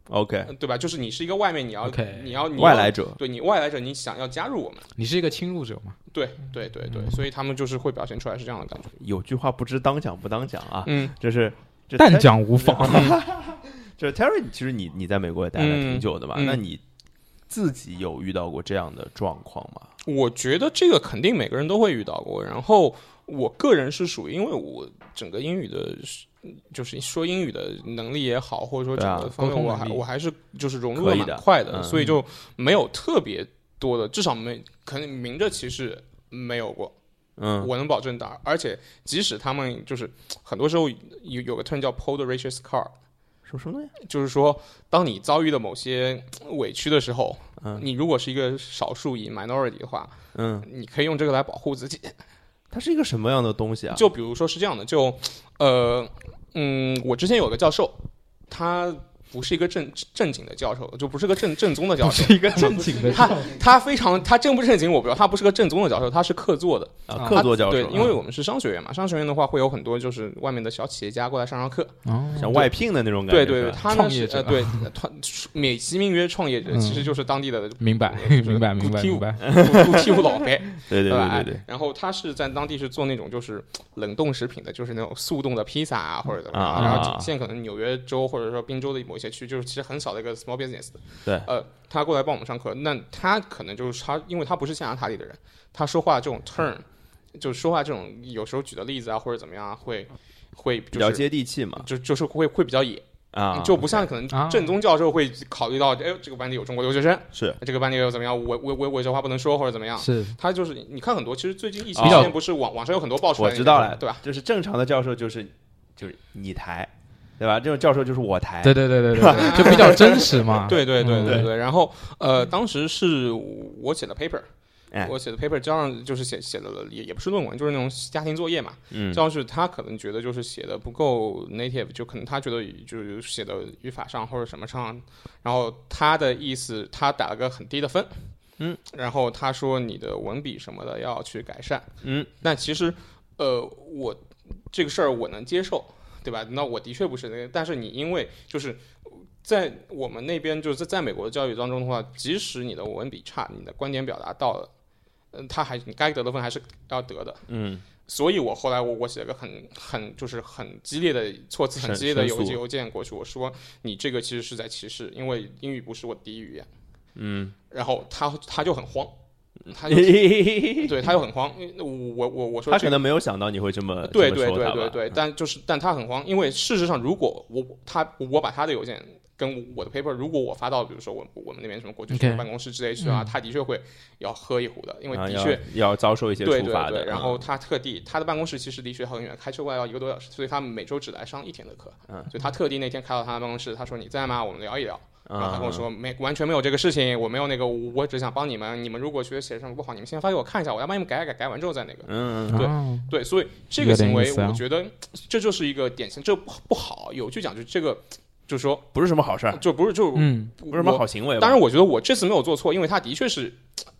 OK，对吧？就是你是一个外面，你要你要你外来者，对你外来者，你想要加入我们，你是一个侵入者嘛？对对对对，所以他们就是会表现出来是这样的感觉。有句话不知当讲不当讲啊，嗯，就是但讲无妨。就是 Terry，其实你你在美国也待了挺久的吧？那你自己有遇到过这样的状况吗？我觉得这个肯定每个人都会遇到过。然后我个人是属于，因为我整个英语的。就是说英语的能力也好，或者说整个方面，我还我还是就是融入的蛮快的，所以就没有特别多的，至少没可能明着歧视没有过。嗯，我能保证的。而且即使他们就是 很多时候有有个 term 叫 pull the racist card，说什么东西？就是说当你遭遇了某些委屈的时候，嗯，你如果是一个少数以 minority 的话，嗯，你可以用这个来保护自己。它是一个什么样的东西啊？就比如说是这样的，就呃。嗯，我之前有个教授，他。不是一个正正经的教授，就不是个正正宗的教授，是一个正经的。他他非常他正不正经我不知道，他不是个正宗的教授，他是客座的啊，客座教授。对，因为我们是商学院嘛，商学院的话会有很多就是外面的小企业家过来上上课，像外聘的那种感觉。对对，他呢是呃对，美其名曰创业者，其实就是当地的明白明白明白明白，不替补老呗。对对对对对。然后他是在当地是做那种就是冷冻食品的，就是那种速冻的披萨啊或者怎么样。然后仅限可能纽约州或者说宾州的某些区，就是其实很。很少的一个 small business，对，呃，他过来帮我们上课，那他可能就是他，因为他不是象牙塔里的人，他说话这种 turn，就是说话这种有时候举的例子啊或者怎么样啊，会会比较接地气嘛，就就是会会比较野啊，就不像可能正宗教授会考虑到，哎，这个班里有中国留学生，是这个班里有怎么样，我我我我这话不能说或者怎么样，是他就是你看很多，其实最近疫情期间不是网网上有很多爆出来，我知道了，对吧？就是正常的教授就是就是你台。对吧？这种教授就是我台，对对对对对，就比较真实嘛。对对对对对。然后呃，当时是我写的 paper，我写的 paper 交上就是写写的也也不是论文，就是那种家庭作业嘛。嗯。教是他可能觉得就是写的不够 native，就可能他觉得就是写的语法上或者什么上，然后他的意思他打了个很低的分。嗯。然后他说你的文笔什么的要去改善。嗯。但其实呃，我这个事儿我能接受。对吧？那我的确不是那个，但是你因为就是在我们那边，就是在在美国的教育当中的话，即使你的文笔差，你的观点表达到了，嗯，他还你该得的分还是要得的。嗯，所以我后来我我写了个很很就是很激烈的措辞，很激烈的邮邮件过去，我说你这个其实是在歧视，因为英语不是我的第一语言。嗯，然后他他就很慌。他就 对他又很慌，我我我我说他可能没有想到你会这么对对对对对，但就是但他很慌，因为事实上如果我他我把他的邮件跟我的 paper，如果我发到比如说我我们那边什么国际学生办公室之类去啊，他的确会要喝一壶的，因为的确要遭受一些处罚的。然后他特地他的办公室其实离学校很远，开车过来要一个多小时，所以他每周只来上一天的课。嗯，所以他特地那天开到他的办公室，他说你在吗？我们聊一聊。然后他跟我说没完全没有这个事情，我没有那个，我只想帮你们。你们如果觉得写什么不好，你们先发给我看一下，我要帮你们改改改，改完之后再那个。嗯，对对，所以这个行为我觉得这就是一个典型，这不好。有句讲就这个。就是说，不是什么好事儿，就不是就嗯，不是什么好行为。当然，我觉得我这次没有做错，因为他的确是，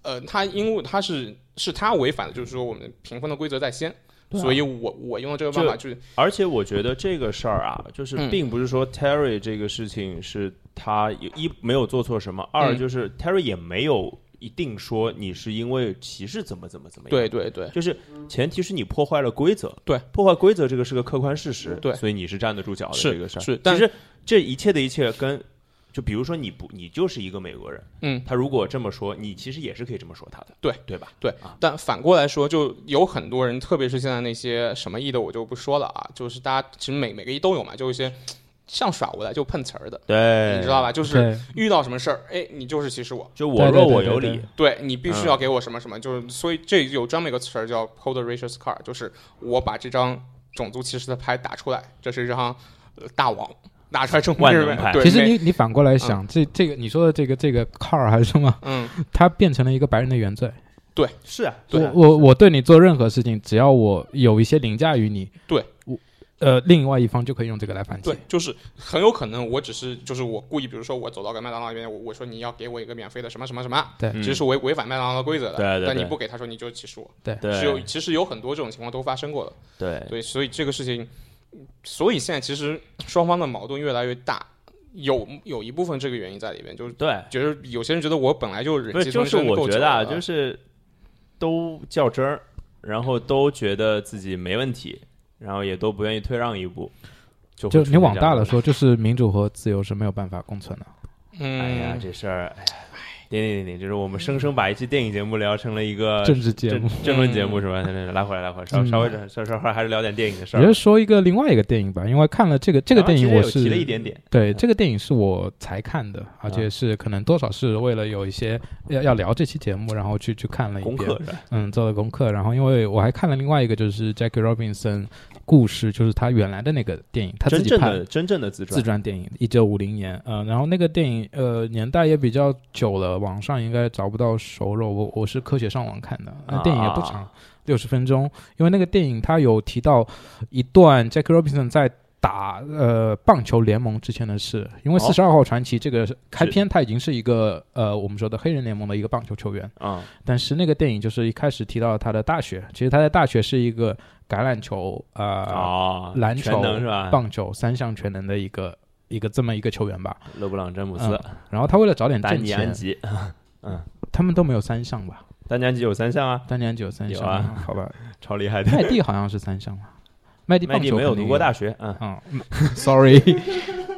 呃，他因为他是是他违反了，就是说我们评分的规则在先，所以我我用的这个办法就是。而且我觉得这个事儿啊，就是并不是说 Terry 这个事情是他一没有做错什么，二就是 Terry 也没有。一定说你是因为歧视怎么怎么怎么样？对对对，就是前提是你破坏了规则。对，破坏规则这个是个客观事实。对，所以你是站得住脚的这个事儿。是，其实这一切的一切跟，就比如说你不，你就是一个美国人。嗯，他如果这么说，你其实也是可以这么说他的。对，对吧？对。啊但反过来说，就有很多人，特别是现在那些什么意的，我就不说了啊。就是大家其实每每个意都有嘛，就一些。像耍无赖就碰瓷儿的，对，你知道吧？就是遇到什么事儿，哎，你就是歧视我，就我弱我有理，对你必须要给我什么什么，就是所以这有专门一个词儿叫 hold racist card，就是我把这张种族歧视的牌打出来，这是一张大王拿出来中万能牌。其实你你反过来想，这这个你说的这个这个 card 还是什么？嗯，它变成了一个白人的原罪。对，是啊，我我我对你做任何事情，只要我有一些凌驾于你，对我。呃，另外一方就可以用这个来反击。对，就是很有可能我只是就是我故意，比如说我走到个麦当劳里面，我我说你要给我一个免费的什么什么什么，对，其实是违违反麦当劳的规则的。对对。但你不给他说，你就歧视我。对对。只有其实有很多这种情况都发生过的。对对，所以这个事情，所以现在其实双方的矛盾越来越大，有有一部分这个原因在里面，就是对，就是有些人觉得我本来就忍气吞声够久了，就是都较真儿，然后都觉得自己没问题。然后也都不愿意退让一步，就就你往大了说，就是民主和自由是没有办法共存的。嗯，哎呀，这事儿，哎呀。点点点点，就是我们生生把一期电影节目聊成了一个政治节目、政论节目，是吧？来回来，拉回来，稍稍微稍稍稍还是聊点电影的事儿。也是说一个另外一个电影吧，因为看了这个这个电影，我是提了一点点。对，这个电影是我才看的，而且是可能多少是为了有一些要要聊这期节目，然后去去看了一遍。功课嗯，做了功课。然后因为我还看了另外一个，就是 Jackie Robinson 故事，就是他原来的那个电影，他自己拍真正的自传自传电影，一九五零年。嗯，然后那个电影呃年代也比较久了，网上应该。找不到熟肉，我我是科学上网看的，那电影也不长，六十分钟。因为那个电影它有提到一段 Jack Robinson 在打呃棒球联盟之前的事。因为四十二号传奇这个开篇他已经是一个呃我们说的黑人联盟的一个棒球球员啊，但是那个电影就是一开始提到他的大学，其实他在大学是一个橄榄球呃篮球是吧？棒球三项全能的一个一个这么一个球员吧，勒布朗詹姆斯。然后他为了找点挣钱。嗯，他们都没有三项吧？丹尼安吉有三项啊，丹尼安吉有三项啊，好吧，超厉害的。麦蒂好像是三项吧？麦蒂棒球没有读过大学，嗯嗯，sorry，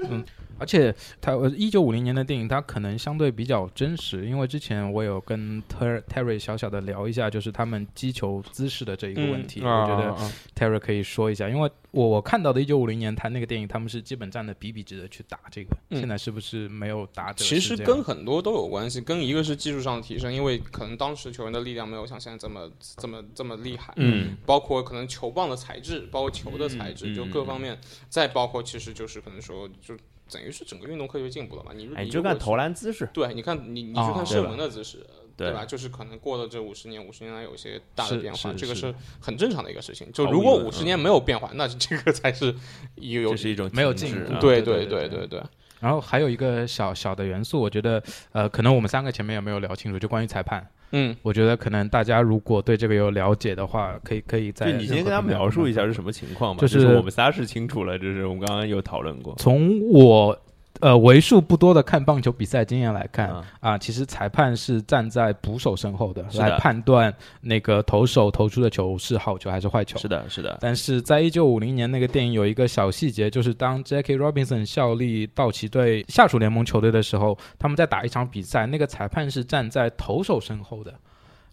嗯。而且他一九五零年的电影，它可能相对比较真实，因为之前我有跟 Terry 小小的聊一下，就是他们击球姿势的这一个问题。我觉得 Terry 可以说一下，因为我我看到的一九五零年他那个电影，他们是基本站的笔笔直的去打这个，现在是不是没有打？其实跟很多都有关系，跟一个是技术上的提升，因为可能当时球员的力量没有像现在这么这么这么厉害。嗯，包括可能球棒的材质，包括球的材质，就各方面，再包括其实就是可能说就。等于是整个运动科学进步了嘛？你你就看投篮姿势，对，你看你你去看射门的姿势，对吧？就是可能过了这五十年，五十年来有一些大的变化，这个是很正常的一个事情。就如果五十年没有变化，那这个才是有是一种没有进步。对对对对对。然后还有一个小小的元素，我觉得呃，可能我们三个前面也没有聊清楚，就关于裁判。嗯，我觉得可能大家如果对这个有了解的话，可以可以在你先跟他描述一下是什么情况吧。就是我们仨是清楚了，就是我们刚刚有讨论过。从我。呃，为数不多的看棒球比赛经验来看啊，其实裁判是站在捕手身后的，来判断那个投手投出的球是好球还是坏球。是的，是的。但是在一九五零年那个电影有一个小细节，就是当 Jackie Robinson 效力道奇队下属联盟球队的时候，他们在打一场比赛，那个裁判是站在投手身后的，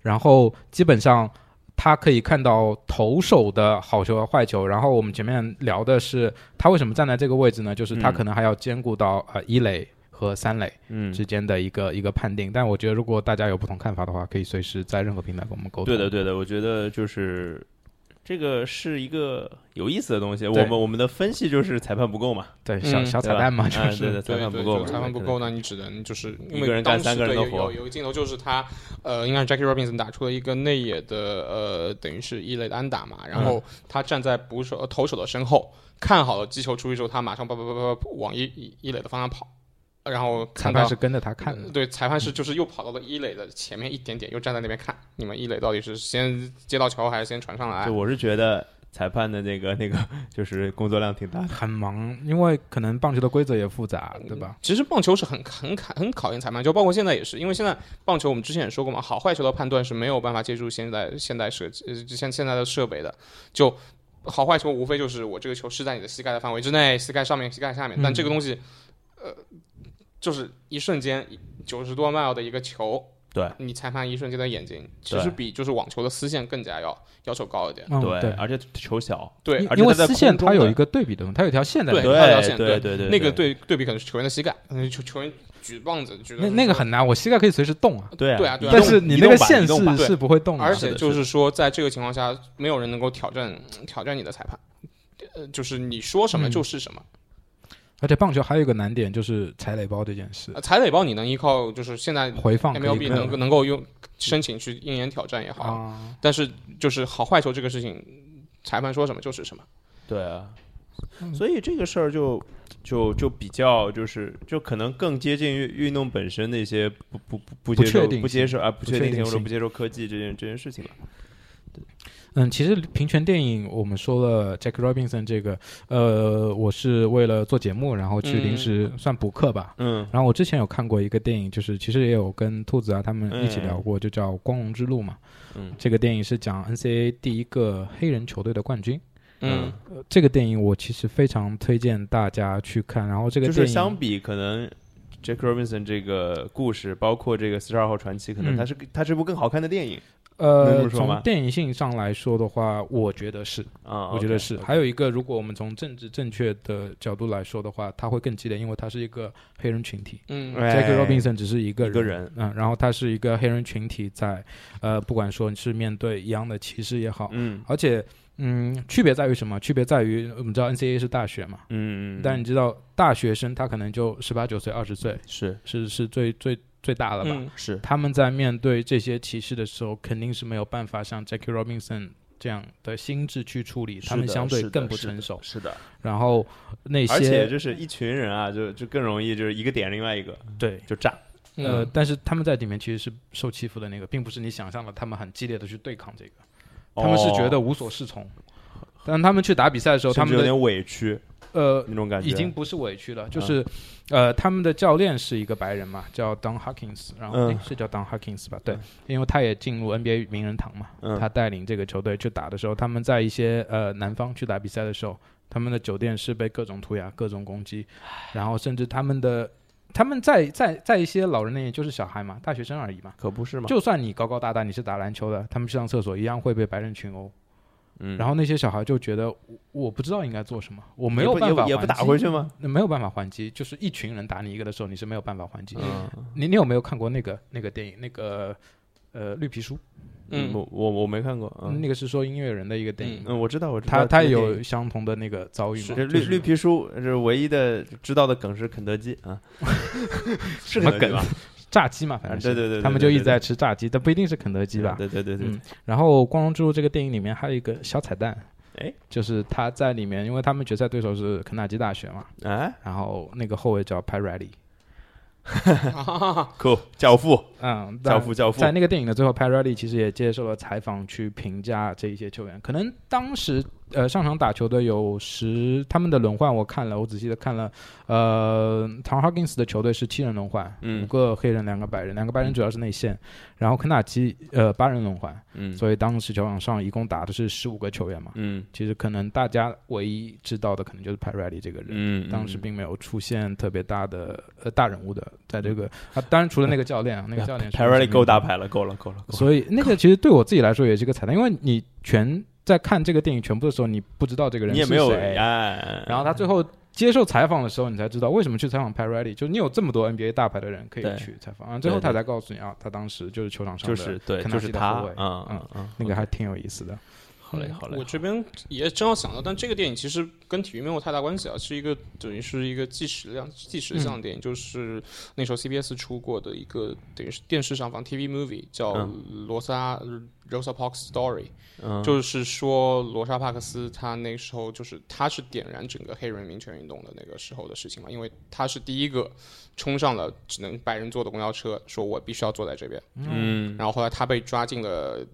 然后基本上他可以看到投手的好球和坏球。然后我们前面聊的是他为什么站在这个位置呢？就是他可能还要兼顾到呃一垒和三垒之间的一个一个判定。但我觉得如果大家有不同看法的话，可以随时在任何平台跟我们沟通。对的，对的，我觉得就是。这个是一个有意思的东西，我们我们的分析就是裁判不够嘛，对，小小彩蛋嘛，就是裁判不够，裁判不够，那你只能就是一个人干三个人的活。有有个镜头就是他，呃，应该是 Jackie Robinson 打出了一个内野的，呃，等于是一垒的安打嘛，然后他站在捕手投手的身后，看好了击球出去之后，他马上叭叭叭叭往一一垒的方向跑。然后裁判是跟着他看的，对，裁判是就是又跑到了一垒的前面一点点，又站在那边看，你们一垒到底是先接到球还是先传上来？我是觉得裁判的那个那个就是工作量挺大的，很忙，因为可能棒球的规则也复杂，对吧？其实棒球是很很考很考验裁判，就包括现在也是，因为现在棒球我们之前也说过嘛，好坏球的判断是没有办法借助现在现代设呃像现在的设备的，就好坏球无非就是我这个球是在你的膝盖的范围之内，膝盖上面，膝盖下面，但这个东西，呃。就是一瞬间九十多 mile 的一个球，对你裁判一瞬间的眼睛，其实比就是网球的丝线更加要要求高一点。对，而且球小。对，因为丝线它有一个对比的，它有条线在那。对，条线。对对对，那个对对比可能是球员的膝盖，球球员举棒子举。那那个很难，我膝盖可以随时动啊。对啊，对啊。但是你那个线是是不会动的。而且就是说，在这个情况下，没有人能够挑战挑战你的裁判，呃，就是你说什么就是什么。而且棒球还有一个难点，就是踩垒包这件事。踩垒包你能依靠，就是现在回放 MLB 能能够用申请去应援挑战也好，但是就是好坏球这个事情，裁判说什么就是什么。对啊，所以这个事儿就就就比较就是就可能更接近于运动本身的一些不不不不接受不接受啊不确定性或者不接受科技这件这件事情了。嗯，其实平权电影我们说了，Jack Robinson 这个，呃，我是为了做节目，然后去临时算补课吧。嗯。然后我之前有看过一个电影，就是其实也有跟兔子啊他们一起聊过，就叫《光荣之路》嘛。嗯。这个电影是讲 NCAA 第一个黑人球队的冠军。嗯。这个电影我其实非常推荐大家去看。然后这个就是相比可能 Jack Robinson 这个故事，包括这个四十二号传奇，可能它是它是部更好看的电影。呃，从电影性上来说的话，我觉得是啊，我觉得是。还有一个，如果我们从政治正确的角度来说的话，他会更激烈，因为他是一个黑人群体。嗯，Jack Robinson 只是一个人，嗯，然后他是一个黑人群体，在呃，不管说你是面对一样的歧视也好，嗯，而且嗯，区别在于什么？区别在于我们知道 NCAA 是大学嘛，嗯嗯，但你知道大学生他可能就十八九岁、二十岁，是是是最最。最大了吧？是他们在面对这些歧视的时候，肯定是没有办法像 Jackie Robinson 这样的心智去处理，他们相对更不成熟。是的。然后那些，而且就是一群人啊，就就更容易就是一个点另外一个，对，就炸。呃，但是他们在里面其实是受欺负的那个，并不是你想象的他们很激烈的去对抗这个，他们是觉得无所适从。但他们去打比赛的时候，他们有点委屈。呃，那种感觉。已经不是委屈了，就是，呃，他们的教练是一个白人嘛，叫 Don Hawkins，然后是叫 Don Hawkins 吧？对，因为他也进入 NBA 名人堂嘛，他带领这个球队去打的时候，他们在一些呃南方去打比赛的时候，他们的酒店是被各种涂鸦、各种攻击，然后甚至他们的他们在在在一些老人那里就是小孩嘛，大学生而已嘛，可不是嘛？就算你高高大大，你是打篮球的，他们去上厕所一样会被白人群殴。嗯，然后那些小孩就觉得我不知道应该做什么，我没有办法也不打回去吗？那没有办法还击，就是一群人打你一个的时候，你是没有办法还击。你你有没有看过那个那个电影？那个呃绿皮书？嗯，我我我没看过。那个是说音乐人的一个电影。嗯，我知道，我知道。他他有相同的那个遭遇吗？绿绿皮书是唯一的知道的梗是肯德基啊，是什么梗啊？炸鸡嘛，反正对对对，他们就一直在吃炸鸡，但不一定是肯德基吧？对对对对。然后《光荣之路》这个电影里面还有一个小彩蛋，哎，就是他在里面，因为他们决赛对手是肯塔基大学嘛，哎，然后那个后卫叫 p a r a d y Cool，教父，嗯，教父教父，在那个电影的最后 p a r a d y 其实也接受了采访，去评价这一些球员。可能当时呃上场打球的有十，他们的轮换我看了，我仔细的看了，呃，Tom Huggins 的球队是七人轮换，五个黑人，两个白人，两个白人主要是内线，然后肯塔基呃八人轮换，嗯，所以当时球场上一共打的是十五个球员嘛，嗯，其实可能大家唯一知道的可能就是 p a r a d y 这个人，嗯，当时并没有出现特别大的呃大人物的在这个，啊，当然除了那个教练啊，那个教练 p a r a d y 够大牌了，够了够了，所以那个其实对我自己来说也是个彩蛋，因为你全。在看这个电影全部的时候，你不知道这个人是谁，然后他最后接受采访的时候，你才知道为什么去采访 p a r a d y 就你有这么多 NBA 大牌的人可以去采访，啊最后他才告诉你啊，他当时就是球场上就是对，就是他，嗯嗯嗯，那个还挺有意思的。好嘞，好嘞。我这边也正好想到，但这个电影其实跟体育没有太大关系啊，是一个等于是一个纪实量、纪实向的电影，就是那时候 CBS 出过的一个等于是电视上放 TV movie，叫《罗莎 Rosa Parks Story》，就是说罗莎帕克斯他那时候就是他是点燃整个黑人民权运动的那个时候的事情嘛，因为他是第一个冲上了只能白人坐的公交车，说我必须要坐在这边，嗯，然后后来他被抓进了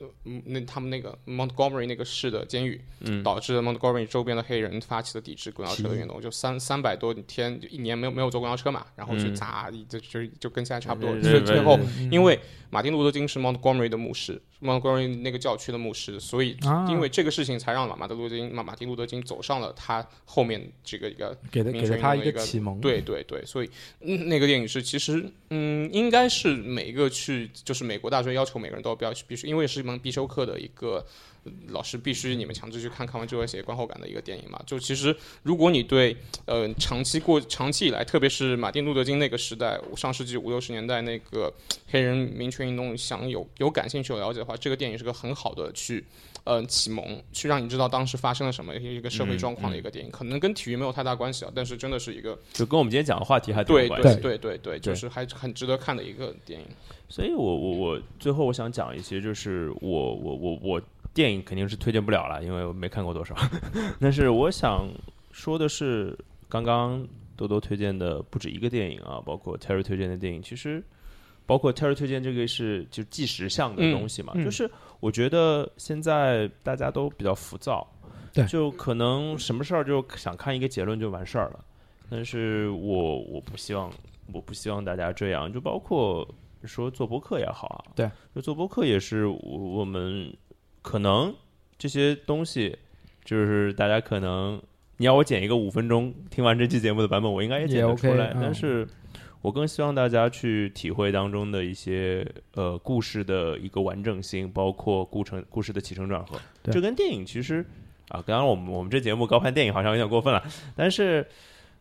嗯。嗯，那他们那个 Montgomery 那个市的监狱，嗯，导致 Montgomery 周边的黑人发起了抵制公交车的运动，就三三百多天，就一年没有没有坐公交车嘛，然后去砸，就就就跟现在差不多。所以最后，因为马丁路德金是 Montgomery 的牧师，Montgomery 那个教区的牧师，所以因为这个事情才让马马德路德金马马丁路德金走上了他后面这个一个给给了他一个启蒙。对对对，所以那个电影是其实嗯，应该是每一个去就是美国大学要求每个人都要必须，因为是一门。必修课的一个老师必须你们强制去看看完之后写观后感的一个电影嘛？就其实如果你对呃长期过长期以来，特别是马丁路德金那个时代，上世纪五六十年代那个黑人民权运动想有有感兴趣有了解的话，这个电影是个很好的去呃启蒙，去让你知道当时发生了什么一个社会状况的一个电影。可能跟体育没有太大关系啊，但是真的是一个就跟我们今天讲的话题还对对对对对，就是还很值得看的一个电影。所以，我我我最后我想讲一些，就是我我我我电影肯定是推荐不了了，因为我没看过多少。但是我想说的是，刚刚多多推荐的不止一个电影啊，包括 Terry 推荐的电影，其实包括 Terry 推荐这个是就纪实向的东西嘛。就是我觉得现在大家都比较浮躁，对，就可能什么事儿就想看一个结论就完事儿了。但是我我不希望，我不希望大家这样，就包括。说做播客也好啊，对，就做播客也是我我们可能这些东西，就是大家可能你要我剪一个五分钟听完这期节目的版本，我应该也剪得出来。但是我更希望大家去体会当中的一些呃故事的一个完整性，包括故程故事的起承转合。这跟电影其实啊，刚刚我们我们这节目高攀电影好像有点过分了，但是。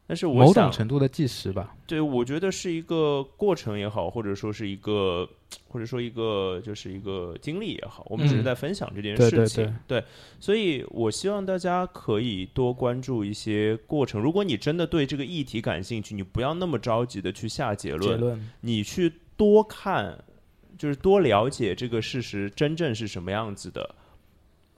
但是某种程度的计时吧，对，我觉得是一个过程也好，或者说是一个，或者说一个就是一个经历也好，我们只是在分享这件事情。对，所以我希望大家可以多关注一些过程。如果你真的对这个议题感兴趣，你不要那么着急的去下结论，你去多看，就是多了解这个事实真正是什么样子的，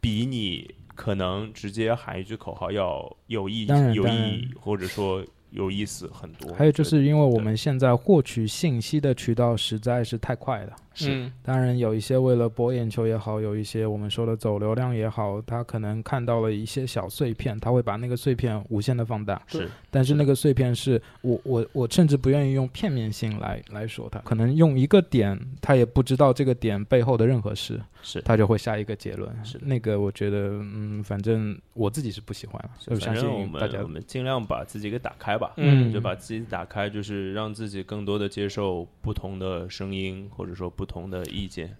比你。可能直接喊一句口号要有意有意义，或者说。有意思很多，还有就是因为我们现在获取信息的渠道实在是太快了。是，当然有一些为了博眼球也好，有一些我们说的走流量也好，他可能看到了一些小碎片，他会把那个碎片无限的放大。是，但是那个碎片是我我我甚至不愿意用片面性来来说它，可能用一个点，他也不知道这个点背后的任何事，是他就会下一个结论。是那个，我觉得嗯，反正我自己是不喜欢了。就相信大家，我们尽量把自己给打开吧。嗯，就把自己打开，就是让自己更多的接受不同的声音，或者说。不同的意见，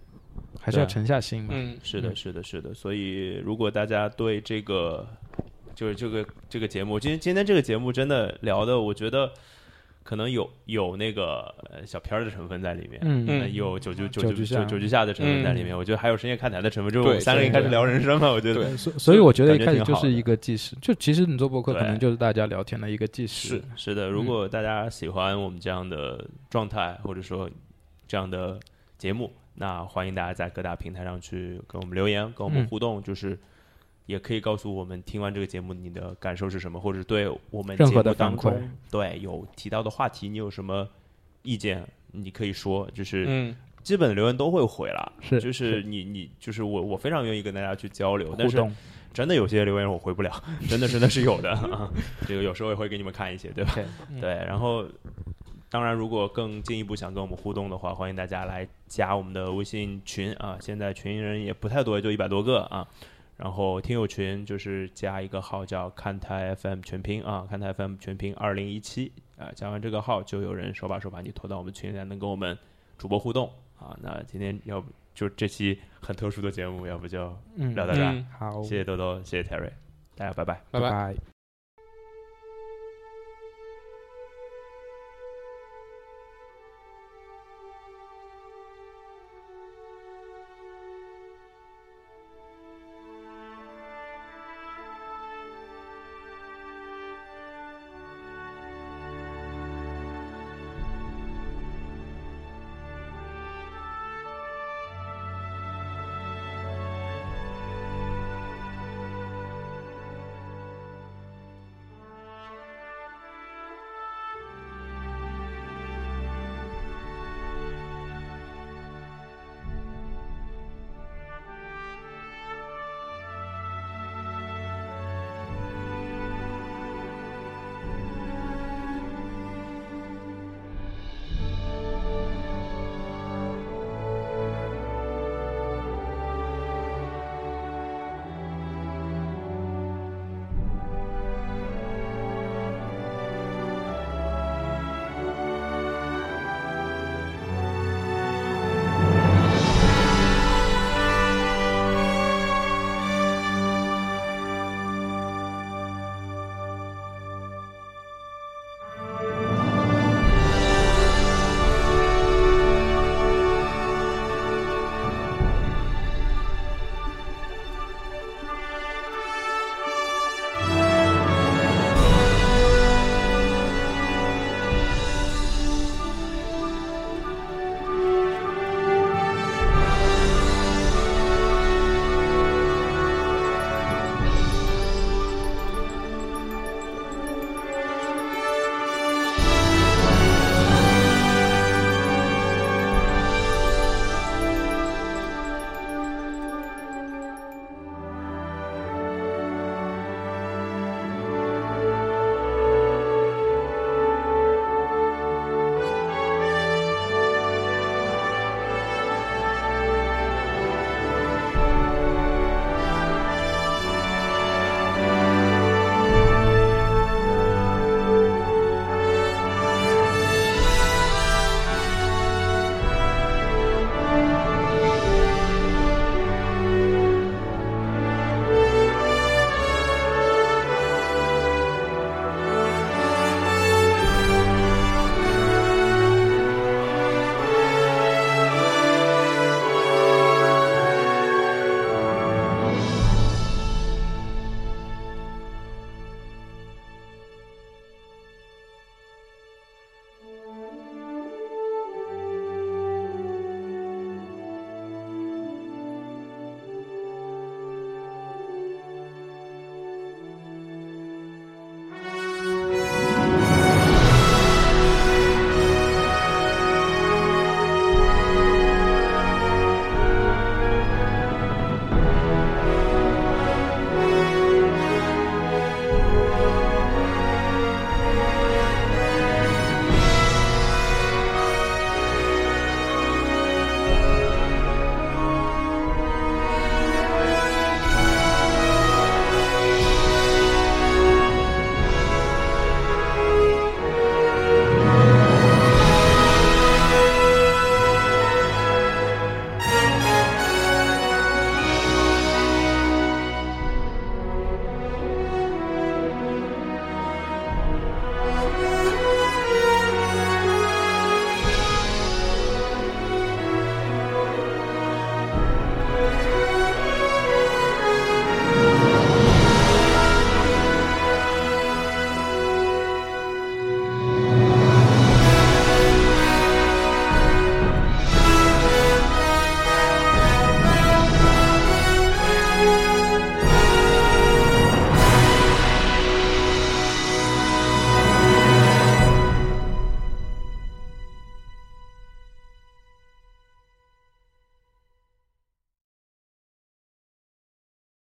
还是要沉下心。嗯，是的，是的，是的。所以，如果大家对这个，就是这个这个节目，今天今天这个节目真的聊的，我觉得可能有有那个小片儿的成分在里面，嗯，有九九九九九九局下的成分在里面。我觉得还有深夜看台的成分，就是我们三个人开始聊人生了。我觉得，所所以我觉得一开始就是一个计时。就其实你做博客，可能就是大家聊天的一个计时。是是的，如果大家喜欢我们这样的状态，或者说这样的。节目，那欢迎大家在各大平台上去跟我们留言，跟我们互动，就是也可以告诉我们听完这个节目你的感受是什么，或者对我们任何的反馈，对有提到的话题你有什么意见，你可以说，就是基本的留言都会回了，是，就是你你就是我我非常愿意跟大家去交流，但是真的有些留言我回不了，真 的真的是有的啊。这个有时候也会给你们看一些，对吧？对，然后当然如果更进一步想跟我们互动的话，欢迎大家来加我们的微信群啊。现在群人也不太多，也就一百多个啊。然后听友群就是加一个号叫看台 FM 全拼啊，看台 FM 全拼二零一七啊，加完这个号就有人手把手把你拖到我们群里来，能跟我们主播互动啊。那今天要不就这期很特殊的节目，要不就聊到这儿。好，谢谢豆豆，谢谢 Terry，大家拜拜，拜拜。